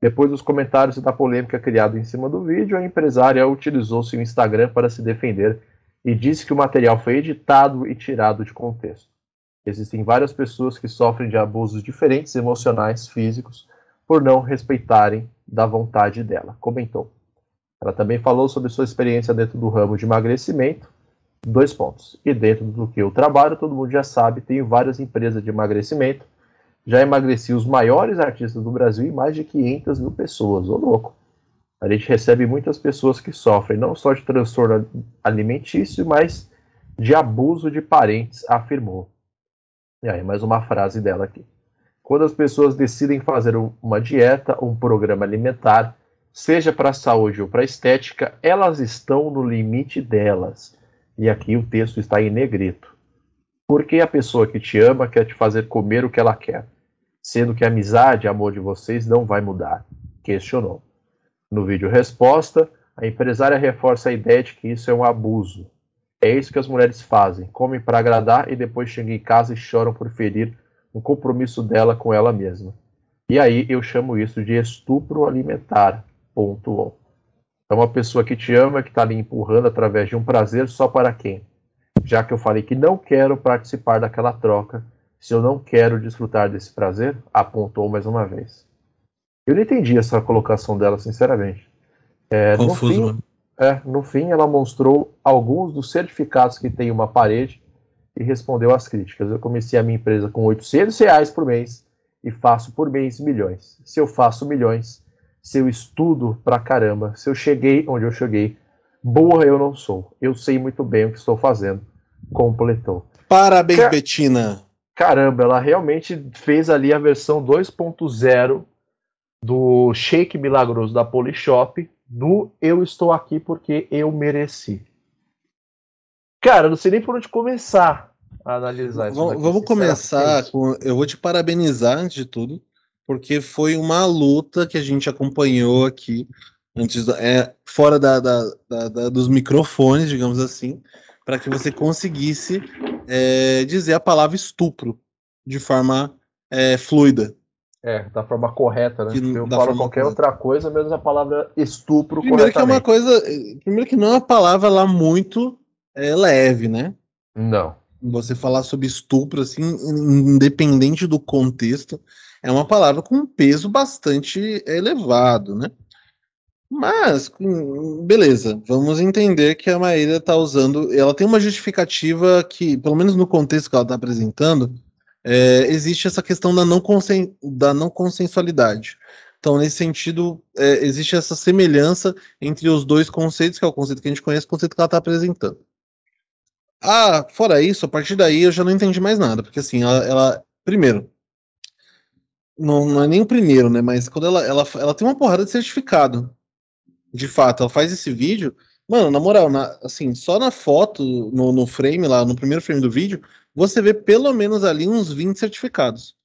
Depois dos comentários e da polêmica criada em cima do vídeo, a empresária utilizou seu Instagram para se defender e disse que o material foi editado e tirado de contexto. Existem várias pessoas que sofrem de abusos diferentes emocionais, físicos, por não respeitarem da vontade dela, comentou. Ela também falou sobre sua experiência dentro do ramo de emagrecimento. Dois pontos. E dentro do que eu trabalho, todo mundo já sabe, tenho várias empresas de emagrecimento. Já emagreci os maiores artistas do Brasil e mais de 500 mil pessoas. Ô louco. A gente recebe muitas pessoas que sofrem não só de transtorno alimentício, mas de abuso de parentes, afirmou. E aí, mais uma frase dela aqui. Quando as pessoas decidem fazer uma dieta, um programa alimentar, seja para a saúde ou para a estética, elas estão no limite delas. E aqui o texto está em negrito. Porque a pessoa que te ama quer te fazer comer o que ela quer, sendo que a amizade e amor de vocês não vai mudar? Questionou. No vídeo resposta, a empresária reforça a ideia de que isso é um abuso. É isso que as mulheres fazem, comem para agradar e depois chegam em casa e choram por ferir um compromisso dela com ela mesma. E aí eu chamo isso de estupro alimentar, pontuou. É uma pessoa que te ama, que está ali empurrando através de um prazer só para quem? Já que eu falei que não quero participar daquela troca, se eu não quero desfrutar desse prazer, apontou mais uma vez. Eu não entendi essa colocação dela, sinceramente. É, Confuso, no, fim, é, no fim, ela mostrou alguns dos certificados que tem uma parede e respondeu às críticas. Eu comecei a minha empresa com 800 reais por mês e faço por mês milhões. Se eu faço milhões, se eu estudo pra caramba, se eu cheguei onde eu cheguei, burra eu não sou. Eu sei muito bem o que estou fazendo. Completou. Parabéns, Car Betina. Caramba, ela realmente fez ali a versão 2.0 do Shake Milagroso da Polishop, do Eu Estou Aqui Porque Eu Mereci. Cara, não sei nem por onde começar a analisar isso. Vamos, vamos começar com. Eu vou te parabenizar antes de tudo, porque foi uma luta que a gente acompanhou aqui, antes é, fora da, da, da dos microfones, digamos assim, para que você conseguisse é, dizer a palavra estupro de forma é, fluida. É, da forma correta, né? Que, eu falo qualquer correta. outra coisa, menos a palavra estupro primeiro que é uma coisa Primeiro que não é uma palavra lá muito é, leve, né? Não. Você falar sobre estupro, assim, independente do contexto, é uma palavra com um peso bastante elevado, né? Mas, beleza, vamos entender que a Maíra está usando. Ela tem uma justificativa que, pelo menos no contexto que ela está apresentando, é, existe essa questão da não, consen, da não consensualidade. Então, nesse sentido, é, existe essa semelhança entre os dois conceitos, que é o conceito que a gente conhece e o conceito que ela está apresentando. Ah, fora isso, a partir daí eu já não entendi mais nada, porque assim, ela, ela primeiro, não, não, é nem o primeiro, né? Mas quando ela, ela, ela tem uma porrada de certificado. De fato, ela faz esse vídeo. Mano, na moral, na, assim, só na foto, no, no frame lá, no primeiro frame do vídeo, você vê pelo menos ali uns 20 certificados.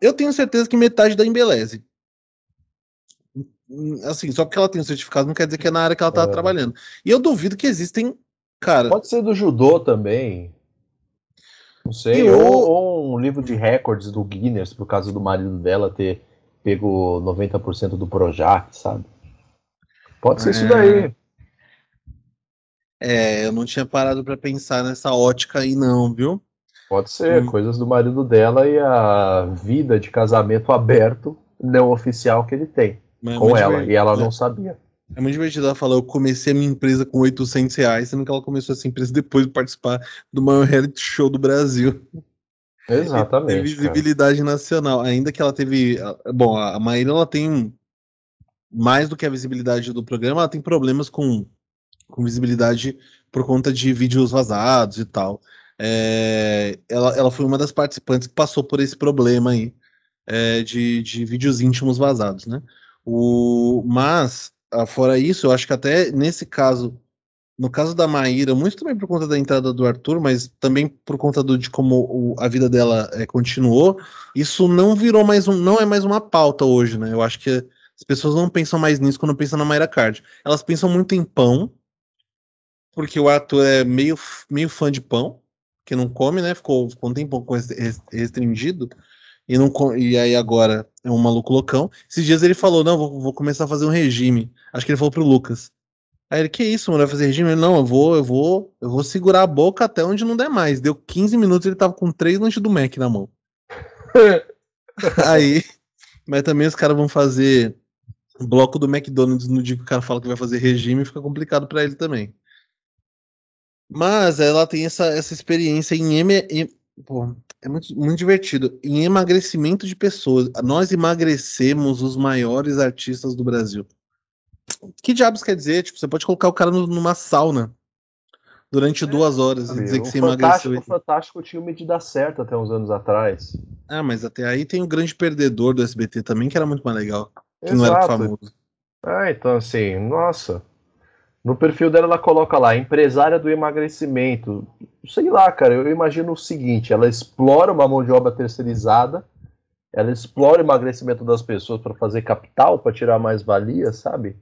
Eu tenho certeza que metade da embeleze. Assim, só porque ela tem um certificado não quer dizer que é na área que ela tá é. trabalhando. E eu duvido que existem Cara, Pode ser do judô também. Não sei. Ou, ou, um livro de recordes do Guinness, por causa do marido dela ter pego 90% do Projac, sabe? Pode ser é... isso daí. É, eu não tinha parado para pensar nessa ótica aí, não, viu? Pode ser, hum. coisas do marido dela e a vida de casamento aberto, não oficial que ele tem Mas com ela, e ela é. não sabia. É muito divertido ela falar, eu comecei a minha empresa com 800 reais, sendo que ela começou essa empresa depois de participar do maior reality show do Brasil. Exatamente. Teve visibilidade cara. nacional, ainda que ela teve... Bom, a Maíra, ela tem mais do que a visibilidade do programa, ela tem problemas com, com visibilidade por conta de vídeos vazados e tal. É, ela, ela foi uma das participantes que passou por esse problema aí é, de, de vídeos íntimos vazados, né? O, mas ah, fora isso, eu acho que até nesse caso, no caso da Maíra, muito também por conta da entrada do Arthur, mas também por conta do, de como o, a vida dela é, continuou, isso não virou mais um, não é mais uma pauta hoje, né? Eu acho que as pessoas não pensam mais nisso quando pensam na Mayra Card. Elas pensam muito em pão, porque o Arthur é meio, meio fã de pão, que não come, né? Ficou, ficou um tempo restringido e, não, e aí agora é um maluco loucão. Esses dias ele falou, não, vou, vou começar a fazer um regime. Acho que ele falou pro Lucas. Aí ele, que isso, mano, vai fazer regime? Ele, não, eu vou, eu vou, eu vou segurar a boca até onde não der mais. Deu 15 minutos, ele tava com três lanches do Mac na mão. aí, mas também os caras vão fazer bloco do McDonald's no dia que o cara fala que vai fazer regime, fica complicado para ele também. Mas ela tem essa, essa experiência em, em pô, é muito, muito divertido. Em emagrecimento de pessoas. Nós emagrecemos os maiores artistas do Brasil. Que diabos quer dizer? Tipo, você pode colocar o cara numa sauna durante é, duas horas e dizer que você emagreceu. O Fantástico tinha medida certa até uns anos atrás. Ah, mas até aí tem o grande perdedor do SBT também, que era muito mais legal. Que Exato. não era famoso. Ah, então assim, nossa. No perfil dela, ela coloca lá, empresária do emagrecimento. Sei lá, cara, eu imagino o seguinte: ela explora uma mão de obra terceirizada, ela explora o emagrecimento das pessoas para fazer capital, para tirar mais valia, sabe?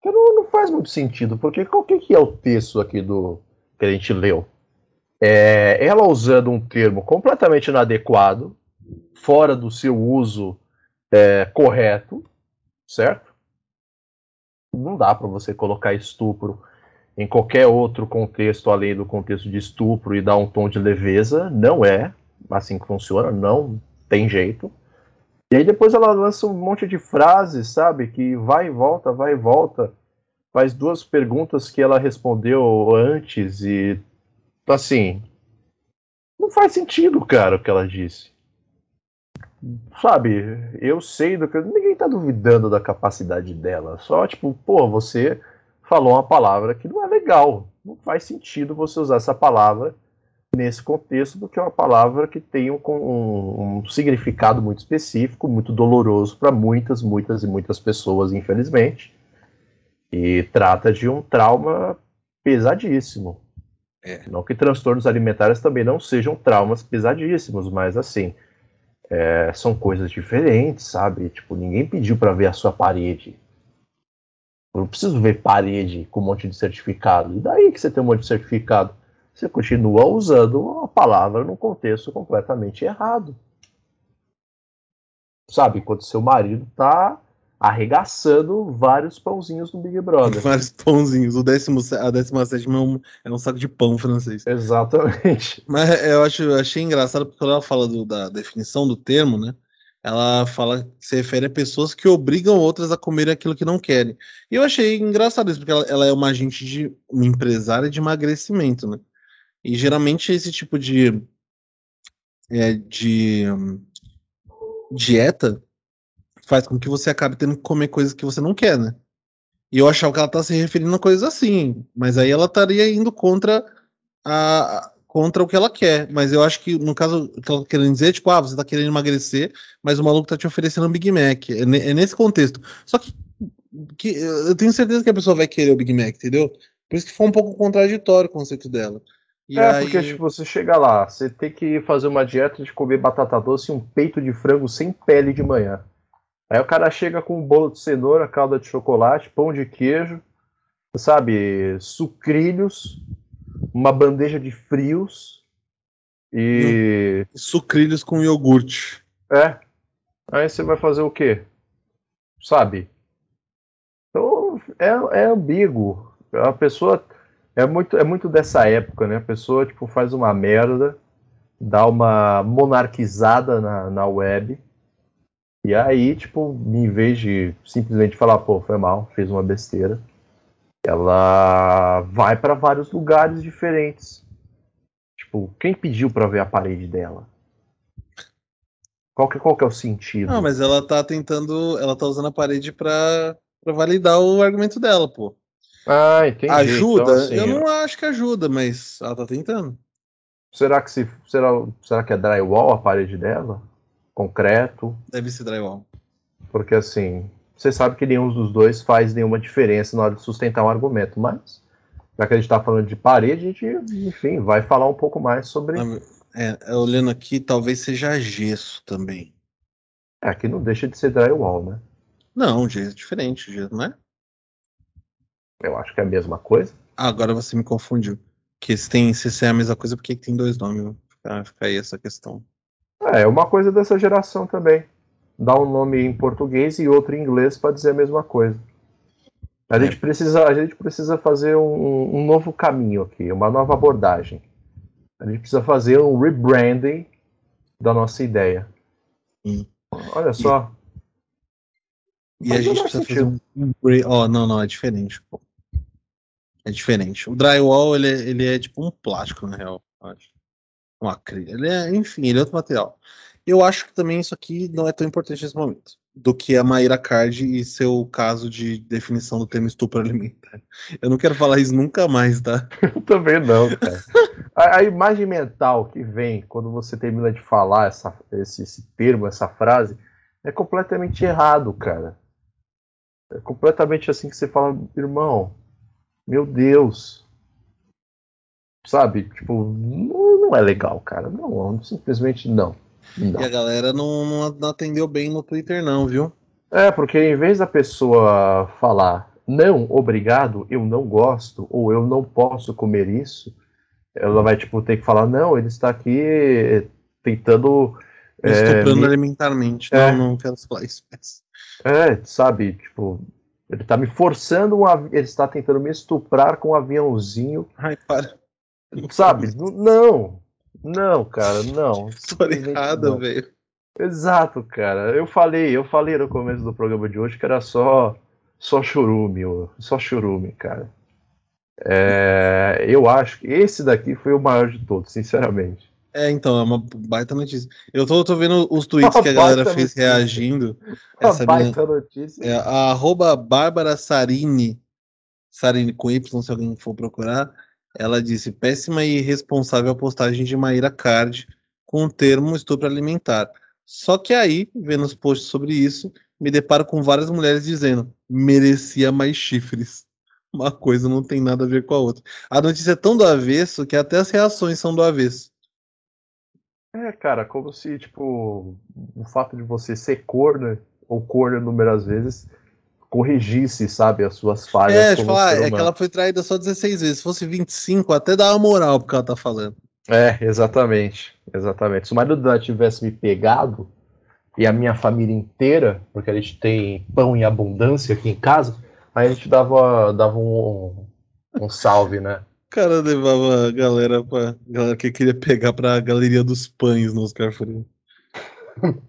Que não, não, faz muito sentido, porque qual que é o texto aqui do que a gente leu? É, ela usando um termo completamente inadequado, fora do seu uso é, correto, certo? não dá para você colocar estupro em qualquer outro contexto além do contexto de estupro e dar um tom de leveza. Não é assim que funciona, não tem jeito. E aí depois ela lança um monte de frases, sabe? Que vai e volta, vai e volta. Faz duas perguntas que ela respondeu antes e. Assim. Não faz sentido, cara, o que ela disse sabe, eu sei do que. Ninguém tá duvidando da capacidade dela. Só, tipo, pô, você falou uma palavra que não é legal. Não faz sentido você usar essa palavra nesse contexto, porque é uma palavra que tem um, um, um significado muito específico, muito doloroso para muitas, muitas e muitas pessoas, infelizmente. E trata de um trauma pesadíssimo. É. Não que transtornos alimentares também não sejam traumas pesadíssimos, mas assim, é, são coisas diferentes, sabe? Tipo, ninguém pediu para ver a sua parede. Eu não preciso ver parede com um monte de certificado. E daí que você tem um monte de certificado? Você continua usando a palavra no contexto completamente errado. Sabe? Enquanto seu marido tá arregaçando vários pãozinhos no Big Brother. Vários pãozinhos. O décimo, a décima sétima é um, é um saco de pão francês. Exatamente. Mas eu acho, eu achei engraçado porque quando ela fala do, da definição do termo, né? ela fala se refere a pessoas que obrigam outras a comer aquilo que não querem. E eu achei engraçado isso, porque ela, ela, é uma agente de uma empresária de emagrecimento, né? E geralmente esse tipo de é, de um, dieta faz com que você acabe tendo que comer coisas que você não quer, né? E eu achava que ela tá se referindo a coisas assim, mas aí ela estaria indo contra a, contra o que ela quer. Mas eu acho que, no caso, o que ela tá querendo dizer tipo, ah, você tá querendo emagrecer, mas o maluco tá te oferecendo um Big Mac. É, é nesse contexto. Só que, que, eu tenho certeza que a pessoa vai querer o Big Mac, entendeu? Por isso que foi um pouco contraditório o conceito dela. E é, aí... porque tipo, você chega lá, você tem que fazer uma dieta de comer batata doce e um peito de frango sem pele de manhã. Aí o cara chega com um bolo de cenoura, calda de chocolate, pão de queijo, sabe, sucrilhos, uma bandeja de frios e. Sucrilhos com iogurte. É. Aí você vai fazer o quê? Sabe? Então é, é ambíguo. A pessoa. É muito, é muito dessa época, né? A pessoa tipo, faz uma merda, dá uma monarquizada na, na web. E aí, tipo, em vez de simplesmente falar, pô, foi mal, fez uma besteira ela vai para vários lugares diferentes. Tipo, quem pediu para ver a parede dela? Qual que, qual que é o sentido? Não, mas ela tá tentando. Ela tá usando a parede pra, pra validar o argumento dela, pô. Ah, entendi. Ajuda? Então, assim, eu não acho que ajuda, mas ela tá tentando. Será que se. Será, será que é drywall a parede dela? Concreto? Deve ser drywall. Porque assim, você sabe que nenhum dos dois faz nenhuma diferença na hora de sustentar um argumento, mas já que a gente está falando de parede, a gente, enfim, vai falar um pouco mais sobre. É, olhando aqui, talvez seja gesso também. É, aqui não deixa de ser drywall, né? Não, gesso é diferente, gesso, não é? Eu acho que é a mesma coisa. Ah, agora você me confundiu. Que se, tem, se é a mesma coisa, por que tem dois nomes? Fica, fica aí essa questão. É, é uma coisa dessa geração também dá um nome em português e outro em inglês para dizer a mesma coisa. A, é. gente, precisa, a gente precisa fazer um, um, novo caminho aqui, uma nova abordagem. A gente precisa fazer um rebranding da nossa ideia. Hum. Olha só. E, a gente precisa sentido. fazer um. Oh, não, não, é diferente. Pô. É diferente. O drywall, ele, é, ele é tipo um plástico, na real. Acho. Um acrílico. Ele é, enfim, ele é outro material. Eu acho que também isso aqui não é tão importante nesse momento do que a Maíra Card e seu caso de definição do termo estupro alimentar. Eu não quero falar isso nunca mais, tá? Eu também não, cara. a, a, imagem mental que vem quando você termina de falar essa, esse, esse termo, essa frase, é completamente errado, cara. É completamente assim que você fala, irmão, meu Deus. Sabe? Tipo, não, não é legal, cara. Não, simplesmente não. Não. E a galera não, não atendeu bem no Twitter, não, viu? É, porque em vez da pessoa falar não, obrigado, eu não gosto, ou eu não posso comer isso, ela vai, tipo, ter que falar, não, ele está aqui tentando. Estuprando é, alimentarmente. É, não, não quero falar isso. É, sabe, tipo, ele está me forçando, um ele está tentando me estuprar com um aviãozinho. Ai, para. Sabe? Não, não, cara, não. História errada, velho. Exato, cara. Eu falei, eu falei no começo do programa de hoje que era só só churume, só churume, cara. É, eu acho que esse daqui foi o maior de todos, sinceramente. É, então, é uma baita notícia. Eu tô, tô vendo os tweets uma que a galera fez notícia. reagindo. Uma essa baita minha, notícia. É, a arroba Bárbara Sarini, Sarini com Y, se alguém for procurar, ela disse: péssima e irresponsável a postagem de Maíra Card com o termo estupro alimentar. Só que aí, vendo os posts sobre isso, me deparo com várias mulheres dizendo: merecia mais chifres. Uma coisa não tem nada a ver com a outra. A notícia é tão do avesso que até as reações são do avesso. É, cara, como se, tipo, o fato de você ser corno ou corno inúmeras vezes corrigisse, sabe, as suas falhas. É, tipo, ah, é que ela foi traída só 16 vezes. Se fosse 25, até dá uma moral porque ela tá falando. É, exatamente. Exatamente. Se o marido dela tivesse me pegado e a minha família inteira, porque a gente tem pão em abundância aqui em casa, aí a gente dava, dava um, um salve, né? O cara levava a galera pra. galera que queria pegar pra galeria dos pães no Oscar Freire.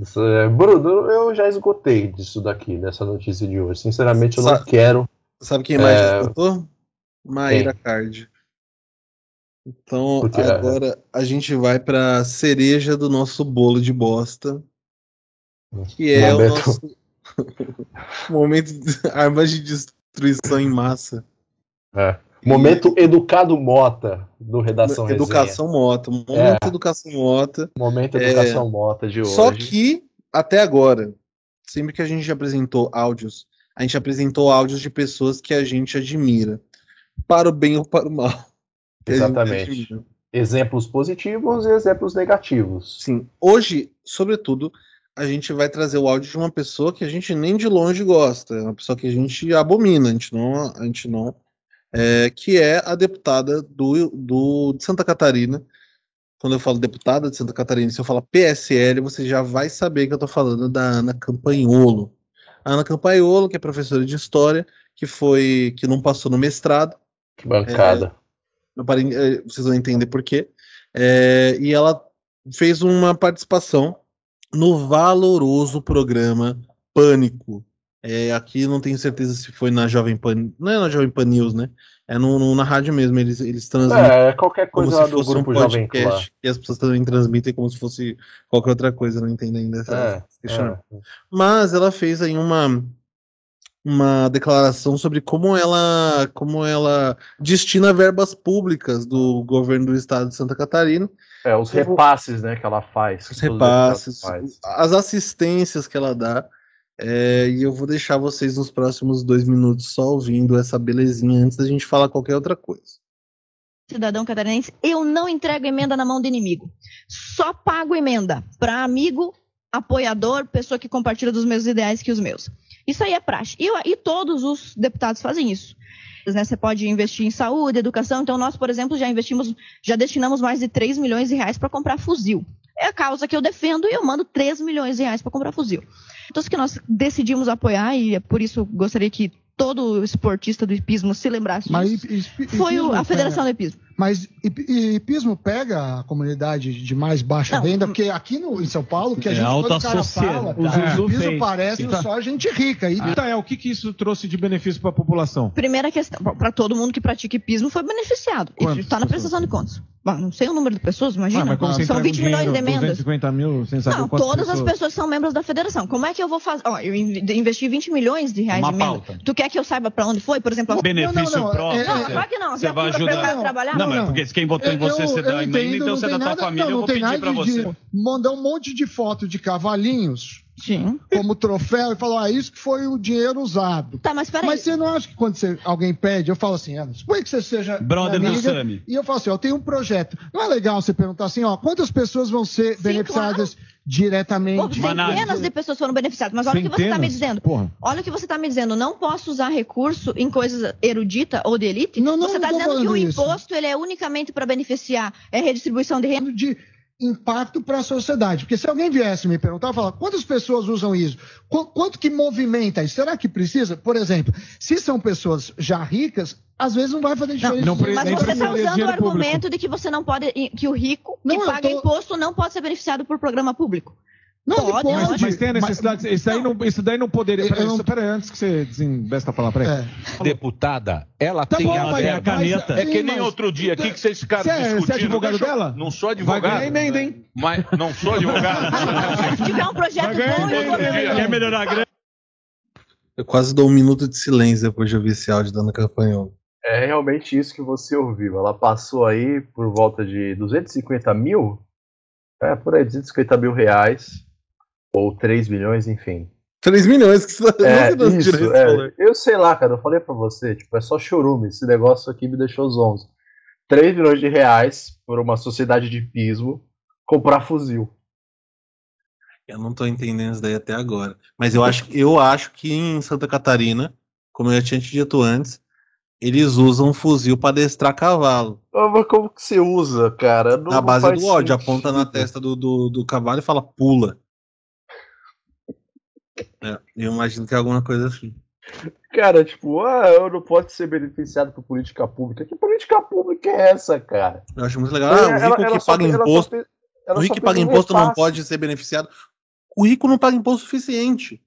É, Bruno, eu já esgotei disso daqui, dessa notícia de hoje. Sinceramente, eu sabe, não quero. Sabe quem mais é... esgotou? Maíra Card. Então, Porque, agora é... a gente vai para cereja do nosso bolo de bosta. Que é momento... o nosso momento de armas de destruição em massa. É. Momento. Educado Mota do Redação Educação Resenha. Mota. Momento é. Educação Mota. Momento Educação é... Mota de hoje. Só que, até agora, sempre que a gente apresentou áudios, a gente apresentou áudios de pessoas que a gente admira. Para o bem ou para o mal. Exatamente. Exemplos positivos e exemplos negativos. Sim. Hoje, sobretudo, a gente vai trazer o áudio de uma pessoa que a gente nem de longe gosta, é uma pessoa que a gente abomina, a gente não, a gente não é, que é a deputada do, do, de Santa Catarina. Quando eu falo deputada de Santa Catarina, se eu falar PSL, você já vai saber que eu estou falando da Ana Campanholo. A Ana Campanholo, que é professora de História, que foi que não passou no mestrado. Que bancada. É, vocês vão entender por quê. É, e ela fez uma participação no valoroso programa Pânico, é, aqui não tenho certeza se foi na Jovem Pan. Não é na Jovem Pan News, né? É no, no na rádio mesmo. Eles, eles transmitem. É, qualquer coisa lá do grupo um Jovem Pan. E as pessoas também transmitem como se fosse qualquer outra coisa. Não entendo ainda essa é, é. Mas ela fez aí uma, uma declaração sobre como ela, como ela destina verbas públicas do governo do estado de Santa Catarina. É, os repasses, né, que ela faz. Os repasses, faz. as assistências que ela dá. É, e eu vou deixar vocês nos próximos dois minutos só ouvindo essa belezinha antes da gente falar qualquer outra coisa. Cidadão catarinense, eu não entrego emenda na mão do inimigo. Só pago emenda para amigo, apoiador, pessoa que compartilha dos mesmos ideais que os meus. Isso aí é praxe. E, e todos os deputados fazem isso. Né, você pode investir em saúde, educação. Então, nós, por exemplo, já investimos, já destinamos mais de 3 milhões de reais para comprar fuzil. É a causa que eu defendo e eu mando 3 milhões de reais para comprar fuzil. Então, que nós decidimos apoiar, e é por isso gostaria que todo esportista do hipismo se lembrasse disso, Mas, foi a Federação do Hipismo. Mas hipismo pega a comunidade de mais baixa não, renda, porque aqui no, em São Paulo, que a é gente alta cara fala, o é, hipismo parece tá. só gente rica. E... Ah, é, o que, que isso trouxe de benefício para a população? Primeira questão, para todo mundo que pratica hipismo foi beneficiado. Está na prestação de contas. Bom, não sei o número de pessoas, imagina. Ah, são 20 milhões de emendas. 250 mil, sem saber não, todas pessoas... as pessoas são membros da federação. Como é que eu vou fazer? Ó, eu investi 20 milhões de reais Uma em emenda. Tu quer que eu saiba para onde foi? Por exemplo, benefício não, não, não, próprio. Não, claro que não. Você vai ajudar. Trabalhar, não, não, porque quem votou em você, você dá emenda, então você é da tua família, eu vou pedir para você. Mandar um monte de foto de cavalinhos Sim. como troféu e falou: ah, isso que foi o dinheiro usado. Tá, mas peraí. Mas você não acha que quando você, alguém pede, eu falo assim, suponha que você seja. Brother amiga, do Sami. E eu falo assim: eu tenho um projeto. Não é legal você perguntar assim, ó, quantas pessoas vão ser Sim, beneficiadas claro. Diretamente? Pô, centenas de pessoas foram beneficiadas, mas olha centenas? o que você está me dizendo. Porra. Olha o que você está me dizendo. Não posso usar recurso em coisas erudita ou de elite? Não, não, você está dizendo que o imposto ele é unicamente para beneficiar, é redistribuição de renda. De impacto para a sociedade. Porque se alguém viesse me perguntar, falar quantas pessoas usam isso? Qu quanto que movimenta isso? Será que precisa? Por exemplo, se são pessoas já ricas, às vezes não vai fazer diferença. Não, não, mas você está usando o argumento público. de que você não pode, que o rico não, que paga tô... imposto não pode ser beneficiado por programa público. Não, pode, pode, mas, mas, tem a necessidade. Mas, isso, daí não, isso daí não poderia. Peraí, não... peraí antes que você desinvesta a falar, peraí. É. Deputada, ela tá tem bom, a, a caneta. é que nem outro dia aqui que vocês ficaram você discutindo. Você é advogado deixa, dela? Não sou advogado. Vai ganhar emenda, hein? Mas não sou advogado. Se tiver um projeto bom, eu vou Quer melhorar a grana? Eu quase dou um minuto de silêncio depois de ouvir esse áudio dando campanha. É realmente isso que você ouviu. Ela passou aí por volta de 250 mil? É, por aí, 250 mil reais ou 3 milhões, enfim. 3 milhões que você é, não isso, é, Eu sei lá, cara, eu falei pra você, tipo, é só chorume, esse negócio aqui me deixou zonzo. 3 milhões de reais por uma sociedade de pismo comprar fuzil. Eu não tô entendendo isso daí até agora. Mas eu acho, eu acho que em Santa Catarina, como eu já tinha te dito antes, eles usam fuzil para destrar cavalo. Ah, mas como que você usa, cara? Não, na base do ódio, aponta na testa do, do, do cavalo e fala pula. É, eu imagino que é alguma coisa assim. Cara, tipo, ah, eu não posso ser beneficiado por política pública. Que política pública é essa, cara? Eu acho muito legal. Ah, o rico ela, que paga imposto. o rico que paga imposto não pode ser beneficiado. o rico não paga imposto suficiente.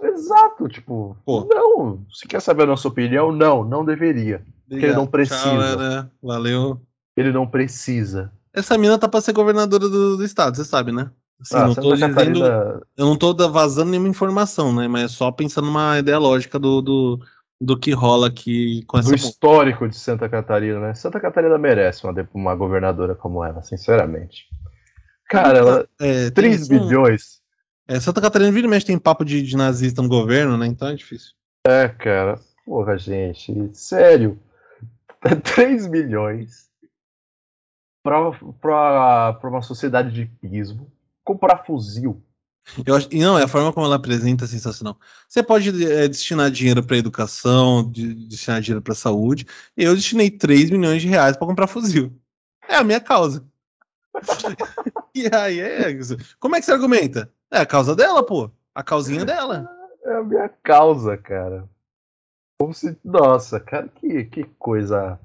Exato, tipo, Pô. não. Se quer saber a nossa opinião, não, não deveria. Porque ele não precisa. Tchau? Valeu. Ele não precisa. Essa mina tá pra ser governadora do, do estado, você sabe, né? Assim, Ah, não tô dizendo, Catarina, eu não tô vazando nenhuma informação, né? Mas é só pensando numa ideia lógica do, do, do que rola aqui com essa do histórico de Santa Catarina, né? Santa Catarina merece uma, uma governadora como ela, sinceramente. Cara, ela, É, tem 3 isso, bilhões. É, Santa Catarina vira e mexe tem papo de, de nazista no governo, né? Então é difícil. É, cara. Porra, gente. Sério. 3 milhões pra, pra, pra uma sociedade de pismo comprar fuzil. Eu acho, e não, é a forma como ela apresenta é sensacional. Você pode é, destinar dinheiro para educação, de- destinar dinheiro para saúde. Eu destinei 3 milhões de reais para comprar fuzil. É a minha causa. e aí, é, isso. como é que você argumenta? É a causa dela, pô. A causinha dela. É a minha causa, cara. Como se. Nossa, cara, que, que coisa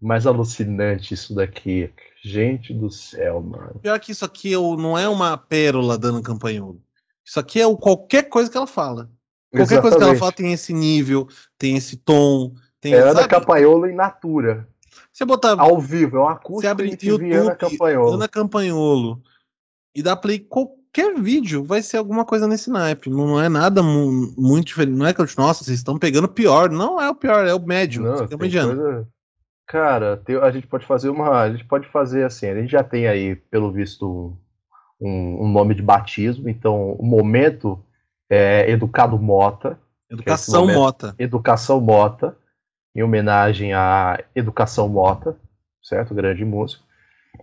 mais alucinante isso daqui. Gente do céu, mano. Pior que isso aqui não é uma pérola dando campanholo. Isso aqui é o, qualquer coisa que ela fala. Qualquer coisa que ela Exatamente. fala tem esse nível, tem esse tom. Tem, É Ana sabe? Campagnolo em natura. Você botar Ao vivo, é um Você acústico abre Ana YouTube. Ana Campanholo e dá play qualquer vídeo, vai ser alguma coisa nesse naipe. Não, é nada mu- muito diferente. Não é que eu, nossa, vocês estão pegando pior. Não é o pior, é o médio. Não, tem coisa- Cara, a gente pode fazer uma. A gente pode fazer assim, a gente já tem aí, pelo visto, um, um nome de batismo, então o momento é Educado Mota, Educação momento- Mota. Educação Mota, em homenagem à Educação Mota, certo? Grande músico.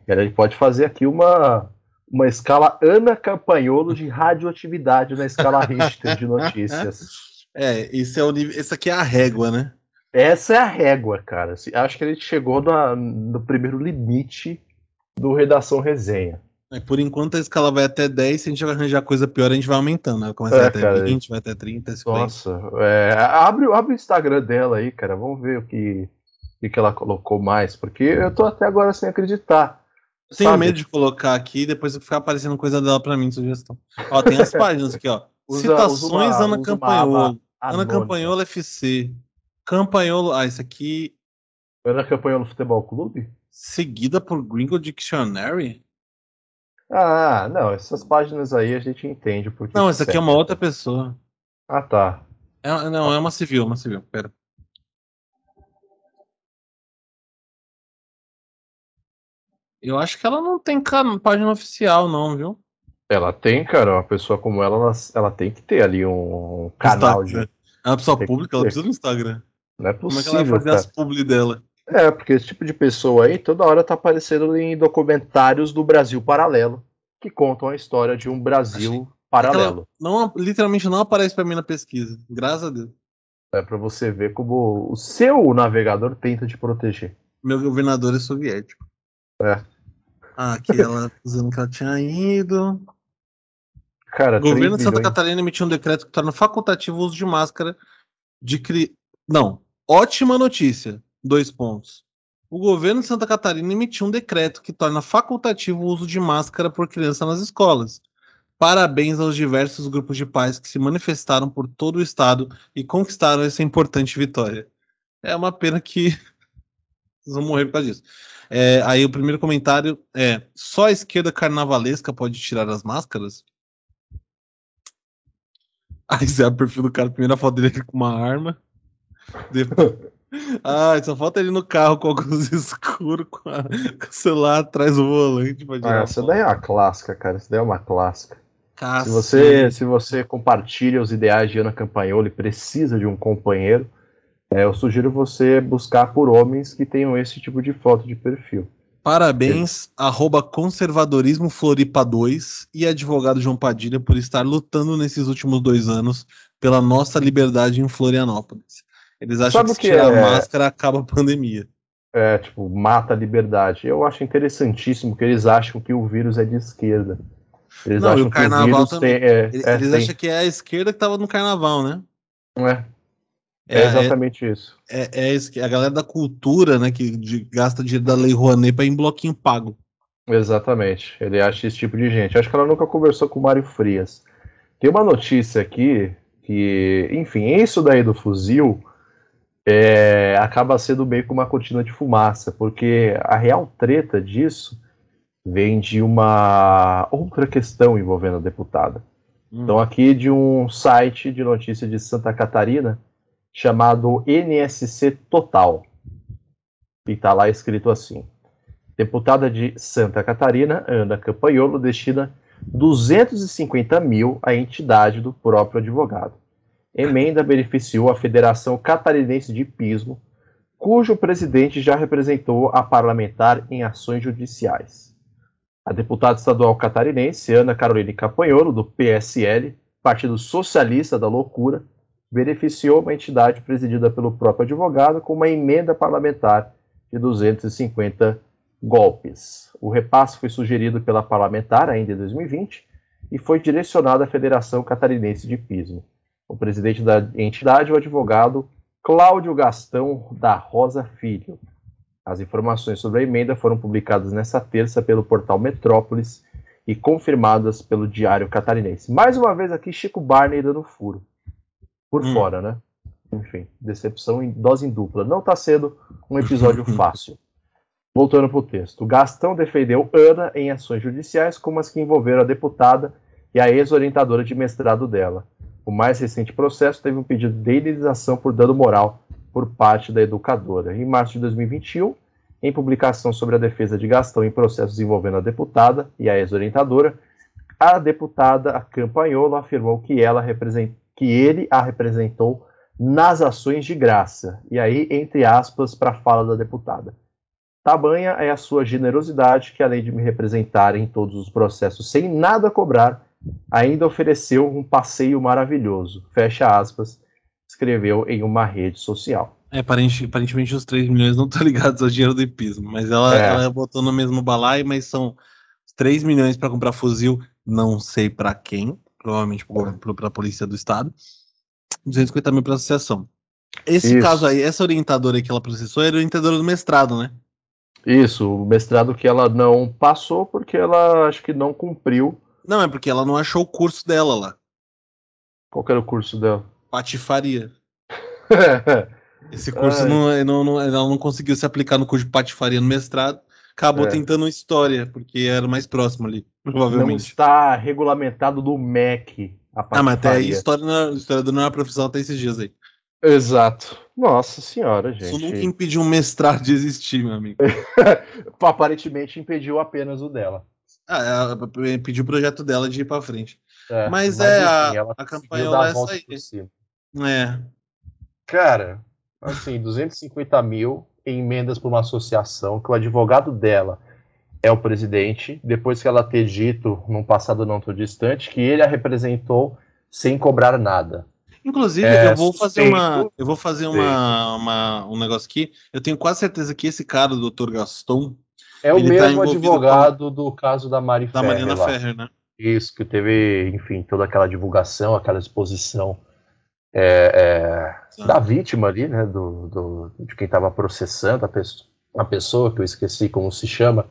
E a gente pode fazer aqui uma, uma escala Ana Campagnolo de radioatividade na escala Richter de notícias. É, esse é o nível. Esse aqui é a régua, né? Essa é a régua, cara. Acho que a gente chegou na- no primeiro limite do Redação Resenha. É, por enquanto a escala vai até 10, se a gente vai arranjar coisa pior, a gente vai aumentando. Né? Começa É, até cara. 20, vai até 30, 50. Nossa, é, abre, abre o Instagram dela aí, cara. Vamos ver o que, o que, ela colocou mais, porque eu tô até agora sem acreditar. Eu tenho sabe? medo de colocar aqui e depois ficar aparecendo coisa dela pra mim, sugestão. Ó, tem as páginas aqui, ó. Usa- Citações usa uma- Ana Campanholo. aba Ana anônima. Campanholo FC. Campanholo. Ah, isso aqui. Ana Campanholo Futebol Clube? Seguida por Gringo Dictionary? Ah, não, essas páginas aí a gente entende porque. Não, essa aqui é uma outra pessoa. Ah, tá. É, não, é uma civil, uma civil. Pera. Eu acho que ela não tem página oficial, não, viu? Ela tem, cara, uma pessoa como ela, ela, ela tem que ter ali um canal de. Instagram. É uma pessoa Tem pública, ela precisa do Instagram. Não é Como é que ela possível, vai fazer cara. as publi dela? É, porque esse tipo de pessoa aí toda hora tá aparecendo em documentários do Brasil Paralelo, que contam a história de um Brasil paralelo. Não, literalmente não aparece pra mim na pesquisa. Graças a Deus. É pra você ver como o seu navegador tenta te proteger. Meu governador é soviético. É. Ah, aqui ela dizendo que ela tinha ido. Cara, O governo 3 de Santa milhões- Catarina emitiu um decreto que torna facultativo o uso de máscara de cri... Não, ótima notícia. Dois pontos. O governo de Santa Catarina emitiu um decreto que torna facultativo o uso de máscara por criança nas escolas. Parabéns aos diversos grupos de pais que se manifestaram por todo o estado e conquistaram essa importante vitória. É uma pena que vocês vão morrer por causa disso. É, aí o primeiro comentário é: só a esquerda carnavalesca pode tirar as máscaras? Aí você abre o perfil do cara, primeira foto dele com uma arma. Depois... Ah, só falta ele no carro com óculos escuros, com, a- com o celular atrás do volante pra Ah, tirar essa daí é uma clássica, cara. Essa daí é uma clássica. Se você, se você compartilha os ideais de Ana Campagnolo e precisa de um companheiro, é, eu sugiro você buscar por homens que tenham esse tipo de foto de perfil. Parabéns, arroba conservadorismo Floripa 2 e advogado João Padilha por estar lutando nesses últimos dois anos pela nossa liberdade em Florianópolis. Eles acham Sabe que se que tirar é- a máscara acaba a pandemia. É, tipo, mata a liberdade. Eu acho interessantíssimo que eles acham que o vírus é de esquerda. Eles Não, e acham que o carnaval também. tem. É, Eles, é, eles tem- acham que é a esquerda que tava no carnaval, né? é, é exatamente isso. é, é a galera da cultura, né, que de- gasta dinheiro da Lei Rouanet pra ir em bloquinho pago. Exatamente. Ele acha esse tipo de gente. Acho que ela nunca conversou com o Mário Frias. Tem uma notícia aqui que, enfim, isso daí do fuzil é, acaba sendo meio que uma cortina de fumaça, porque a real treta disso vem de uma outra questão envolvendo a deputada. Hum. Então, aqui de um site de notícia de Santa Catarina chamado NSC Total. E está lá escrito assim: Deputada de Santa Catarina, Ana Campanholo, destina 250 mil à entidade do próprio advogado. Emenda beneficiou a Federação Catarinense de Pismo, cujo presidente já representou a parlamentar em ações judiciais. A deputada estadual catarinense Ana Caroline Campanholo, do PSL, Partido Socialista da Loucura, beneficiou uma entidade presidida pelo próprio advogado com uma emenda parlamentar de 250 golpes. O repasse foi sugerido pela parlamentar ainda em 2020 e foi direcionado à Federação Catarinense de Pismo. O presidente da entidade é o advogado Cláudio Gastão da Rosa Filho. As informações sobre a emenda foram publicadas nesta terça pelo portal Metrópolis e confirmadas pelo Diário Catarinense. Mais uma vez aqui, Chico Barney dando furo. Por Hum. fora, né? Enfim, decepção em dose em dupla. Não está sendo um episódio fácil. Voltando para o texto. Gastão defendeu Ana em ações judiciais, como as que envolveram a deputada e a ex-orientadora de mestrado dela. O mais recente processo teve um pedido de indenização por dano moral por parte da educadora. Em março de 2021, em publicação sobre a defesa de Gastão em processos envolvendo a deputada e a ex-orientadora, a deputada a Campanholo afirmou que, ela represent... que ele a representou nas ações de graça. E aí, entre aspas, para a fala da deputada. Tamanha é a sua generosidade que, além de me representar em todos os processos sem nada cobrar, ainda ofereceu um passeio maravilhoso. Fecha aspas, escreveu em uma rede social. É, aparente- aparentemente os 3 milhões não estão ligados ao dinheiro do hipismo, mas ela, É. ela botou no mesmo balai, mas são 3 milhões para comprar fuzil, não sei para quem, provavelmente para a Polícia do Estado, 250 mil para associação. Esse Isso. caso aí, essa orientadora aí que ela processou era orientadora do mestrado, né? Isso, o mestrado que ela não passou porque ela acho que não cumpriu. Não, é porque ela não achou o curso dela lá, Qual que era o curso dela? patifaria. Esse curso não, não, não- ela não conseguiu se aplicar no curso de patifaria no mestrado, acabou É. tentando história, porque era mais próximo ali, não provavelmente. está regulamentado no MEC. A Ah, mas até aí, patifaria. história, não, história não é uma profissão até esses dias aí. Exato. Nossa senhora, Isso nunca gente. impediu um mestrado de existir, meu amigo. Aparentemente impediu apenas o dela. Ah, ela pediu o projeto dela de ir pra frente. É, Mas é, a- ela a conseguiu campanha dar é a essa volta aí. É. Cara, assim, 250 mil em emendas para uma associação que o advogado dela é o presidente, depois que ela ter dito, num passado não tão distante, que ele a representou sem cobrar nada. Inclusive, É, eu vou fazer uma. Eu vou fazer uma, uma- um negócio aqui. Eu tenho quase certeza que esse cara, o Dr. Gaston, É o Ele tá mesmo envolvido advogado do caso da Mari da Ferrer. Mariana lá. Ferrer, né? Isso, que teve, enfim, toda aquela divulgação, aquela exposição é, é, Tá. da vítima ali, né, do, do- de quem estava processando a, pesso- a pessoa, que eu esqueci como se chama,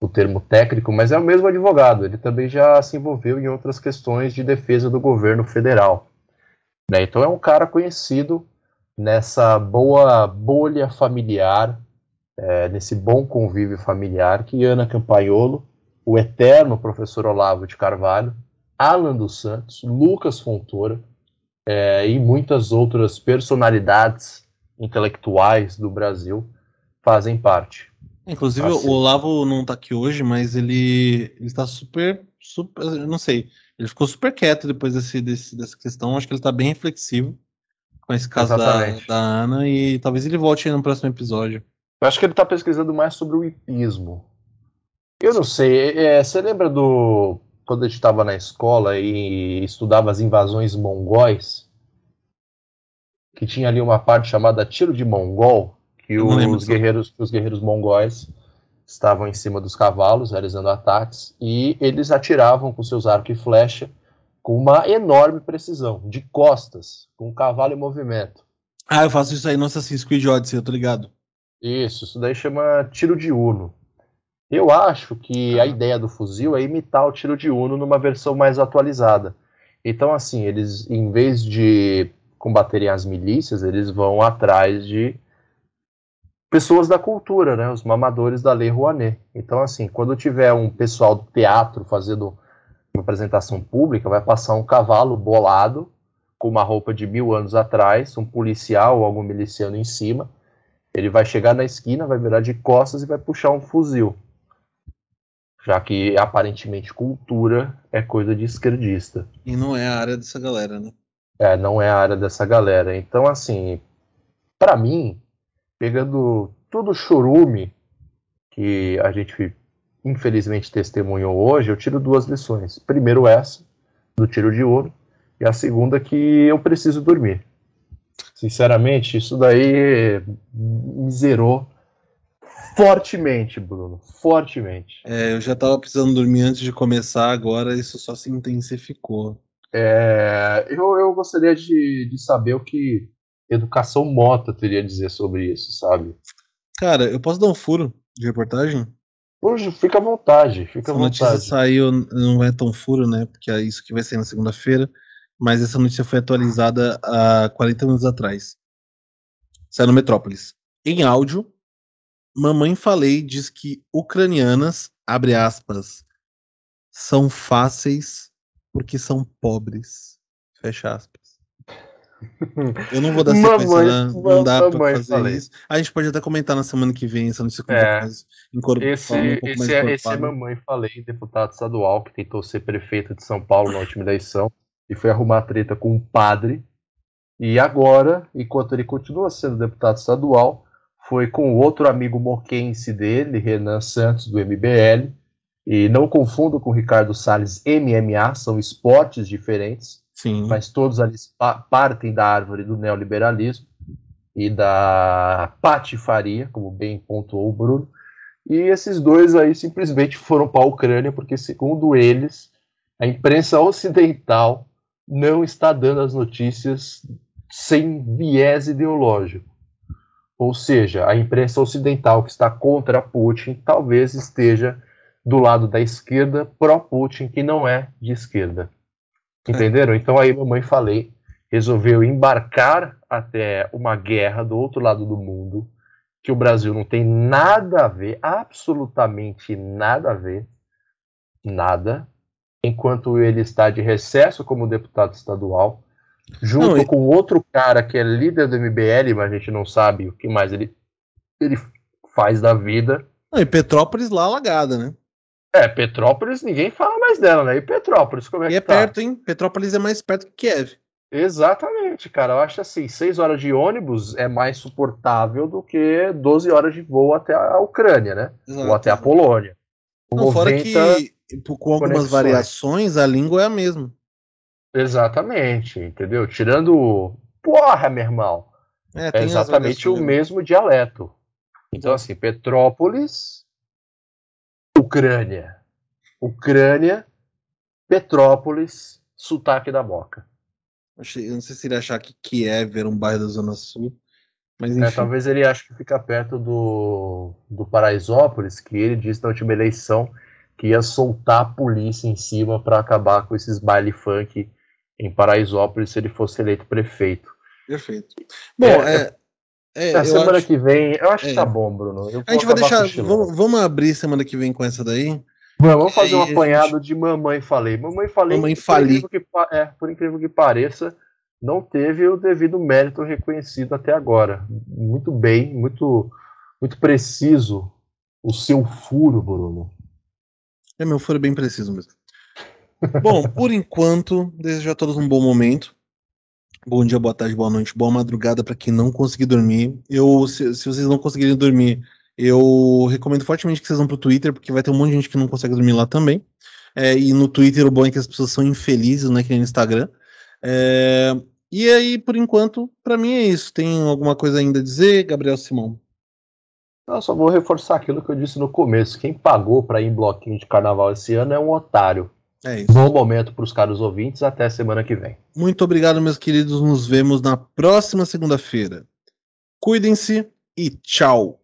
o termo técnico, mas é o mesmo advogado, ele também já se envolveu em outras questões de defesa do governo federal. né? Então é um cara conhecido nessa boa bolha familiar, é, nesse bom convívio familiar que Ana Campaiolo, o eterno professor Olavo de Carvalho, Alan dos Santos, Lucas Fontoura é, e muitas outras personalidades intelectuais do Brasil fazem parte. Inclusive, Assim. o Olavo não tá aqui hoje, mas ele, ele tá super, super. Eu não sei. Ele ficou super quieto depois desse, desse- dessa questão. Acho que ele tá bem reflexivo com esse caso da, da Ana. E talvez ele volte aí no próximo episódio. Eu acho que ele está pesquisando mais sobre o hipismo. Eu não sei, é, você lembra do. Quando a gente estava na escola e estudava as invasões mongóis? Que tinha ali uma parte chamada Tiro de Mongol, que os guerreiros, os guerreiros mongóis estavam em cima dos cavalos, realizando ataques, e eles atiravam com seus arcos e flecha com uma enorme precisão, de costas, com o cavalo em movimento. Ah, eu faço isso aí no Assassin's Creed Odyssey, eu tô ligado. Isso, isso daí chama tiro de Uno. Eu acho que a ideia do fuzil é imitar o tiro de Uno numa versão mais atualizada. Então, assim, eles, em vez de combaterem as milícias, eles vão atrás de pessoas da cultura, né? Os mamadores da Lei Rouanet. Então, assim, quando tiver um pessoal do teatro fazendo uma apresentação pública, vai passar um cavalo bolado com uma roupa de mil anos atrás, um policial ou algum miliciano em cima. Ele vai chegar na esquina, vai virar de costas e vai puxar um fuzil. Já que aparentemente cultura é coisa de esquerdista. E não é a área dessa galera, né? É, não é a área dessa galera. Então, assim, para mim, pegando tudo o churume que a gente infelizmente testemunhou hoje, eu tiro duas lições. Primeiro essa, do tiro de ouro, e a segunda que eu preciso dormir. Sinceramente, isso daí me zerou fortemente, Bruno, fortemente. É, eu já tava precisando dormir antes de começar, agora isso só se intensificou. É, eu, eu gostaria de, de saber o que Educação Mota teria a dizer sobre isso, sabe? Cara, eu posso dar um furo de reportagem? Hoje, fica à vontade, fica à Essa notícia vontade. saiu, não é tão furo, né? Porque é isso que vai sair na segunda-feira. Mas essa notícia foi atualizada há 40 minutos atrás. Saiu no Metrópolis. Em áudio, Mamãe Falei diz que ucranianas, abre aspas, são fáceis porque são pobres. Fecha aspas. Eu não vou dar sequência, Mamãe- né? não dá pra fazer falei. isso. A gente pode até comentar na semana que vem essa notícia É. mais Esse, um mais esse, é, esse é mamãe falei, deputado estadual que tentou ser prefeito de São Paulo na última eleição e foi arrumar treta com um padre. E agora, enquanto ele continua sendo deputado estadual, foi com outro amigo moquense dele, Renan Santos, do MBL. E não confundo com Ricardo Salles MMA, são esportes diferentes Sim. mas todos pa- partem da árvore do neoliberalismo e da patifaria, como bem pontuou o Bruno. E esses dois aí simplesmente foram para a Ucrânia, porque, segundo eles, a imprensa ocidental não está dando as notícias sem viés ideológico. Ou seja, a imprensa ocidental que está contra Putin talvez esteja do lado da esquerda pró-Putin, que não é de esquerda. Entenderam? Então aí mamãe falei, resolveu embarcar até uma guerra do outro lado do mundo, que o Brasil não tem nada a ver, absolutamente nada a ver, nada, enquanto ele está de recesso como deputado estadual, junto Não, e- com outro cara que é líder do MBL, mas a gente não sabe o que mais ele, ele faz da vida. Não, e Petrópolis lá alagada, né? É, Petrópolis, ninguém fala mais dela, né? E Petrópolis, como é E que é tá? perto, hein? Petrópolis é mais perto que Kiev. Exatamente, cara. Eu acho assim, seis horas de ônibus é mais suportável do que 12 horas de voo até a Ucrânia, né? Ou até a Polônia. Não, fora 90 que por- com algumas conexões. variações a língua é a mesma. Exatamente, entendeu? Tirando. Porra, meu irmão! É, É exatamente o mesmo dialeto. Então, assim, Petrópolis, Ucrânia. Ucrânia, Petrópolis, sotaque da boca. Eu não sei se ele achar que Kiev era um bairro da Zona Sul. Mas É, enfim. talvez ele ache que fica perto do, do Paraisópolis, que ele disse na última eleição que ia soltar a polícia em cima para acabar com esses baile funk em Paraisópolis se ele fosse eleito prefeito. Perfeito. Bom, É, é. é, semana acho- que vem, eu acho é. que tá bom, Bruno. Eu A gente vai deixar. Vamos, vamos abrir semana que vem com essa daí. Vamos, fazer E um apanhado de Mamãe Falei. Mamãe Falei, Mamãe por Falei. incrível que é, por incrível que pareça, não teve o devido mérito reconhecido até agora. Muito bem, muito, muito preciso o seu furo, Bruno. É, meu furo bem preciso mesmo. Bom, por enquanto, desejo a todos um bom momento. Bom dia, boa tarde, boa noite, boa madrugada para quem não conseguir dormir. Eu, se, se vocês não conseguirem dormir, eu recomendo fortemente que vocês vão pro Twitter, porque vai ter um monte de gente que não consegue dormir lá também. É, e no Twitter o bom é que as pessoas são infelizes, não é que nem no Instagram. É, e aí, por enquanto, para mim é isso. Tem alguma coisa ainda a dizer, Gabriel Simão? Eu só vou reforçar aquilo que eu disse no começo. Quem pagou para ir em bloquinho de carnaval esse ano é um otário. É isso. Bom momento para os caros ouvintes. Até semana que vem. Muito obrigado, meus queridos. Nos vemos na próxima segunda-feira. Cuidem-se e tchau.